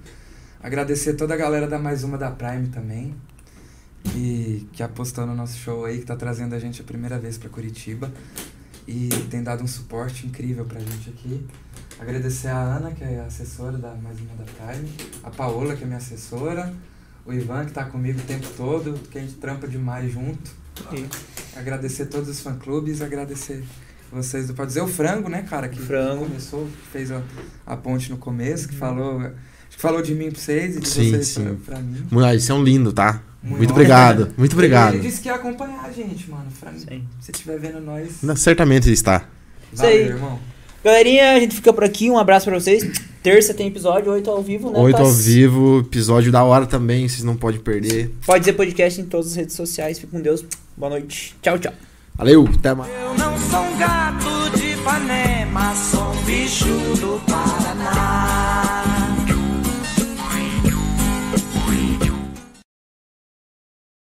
Agradecer toda a galera da Mais Uma da Prime também. Que, que apostou no nosso show aí, que tá trazendo a gente a primeira vez pra Curitiba. E tem dado um suporte incrível pra gente aqui. Agradecer a Ana, que é a assessora da Mais Uma da Prime. A Paola, que é minha assessora. O Ivan, que tá comigo o tempo todo, que a gente trampa demais junto. Agradecer todos os fã-clubes, agradecer vocês do Pode Dizer o Frango, né, cara? Que Frango. começou, fez a, a ponte no começo, que falou. Falou de mim pra vocês e de Sim, vocês sim. Pra, pra mim. Vocês são lindo, tá? Muito Muito obrigado. Muito Ele obrigado. disse que ia acompanhar a gente, mano. Frango. Sim. Se você estiver vendo nós. Não, Certamente está. Isso aí. Valeu, irmão. Galerinha, a gente fica por aqui. Um abraço pra vocês. Terça tem episódio, 8 ao vivo, né? 8 ao vivo, episódio da hora também, vocês não podem perder. Pode dizer podcast em todas as redes sociais. Fique com Deus. Boa noite. Tchau, tchau. Valeu, até mais. Eu não sou um gato de Ipanema, sou um bicho do Pará.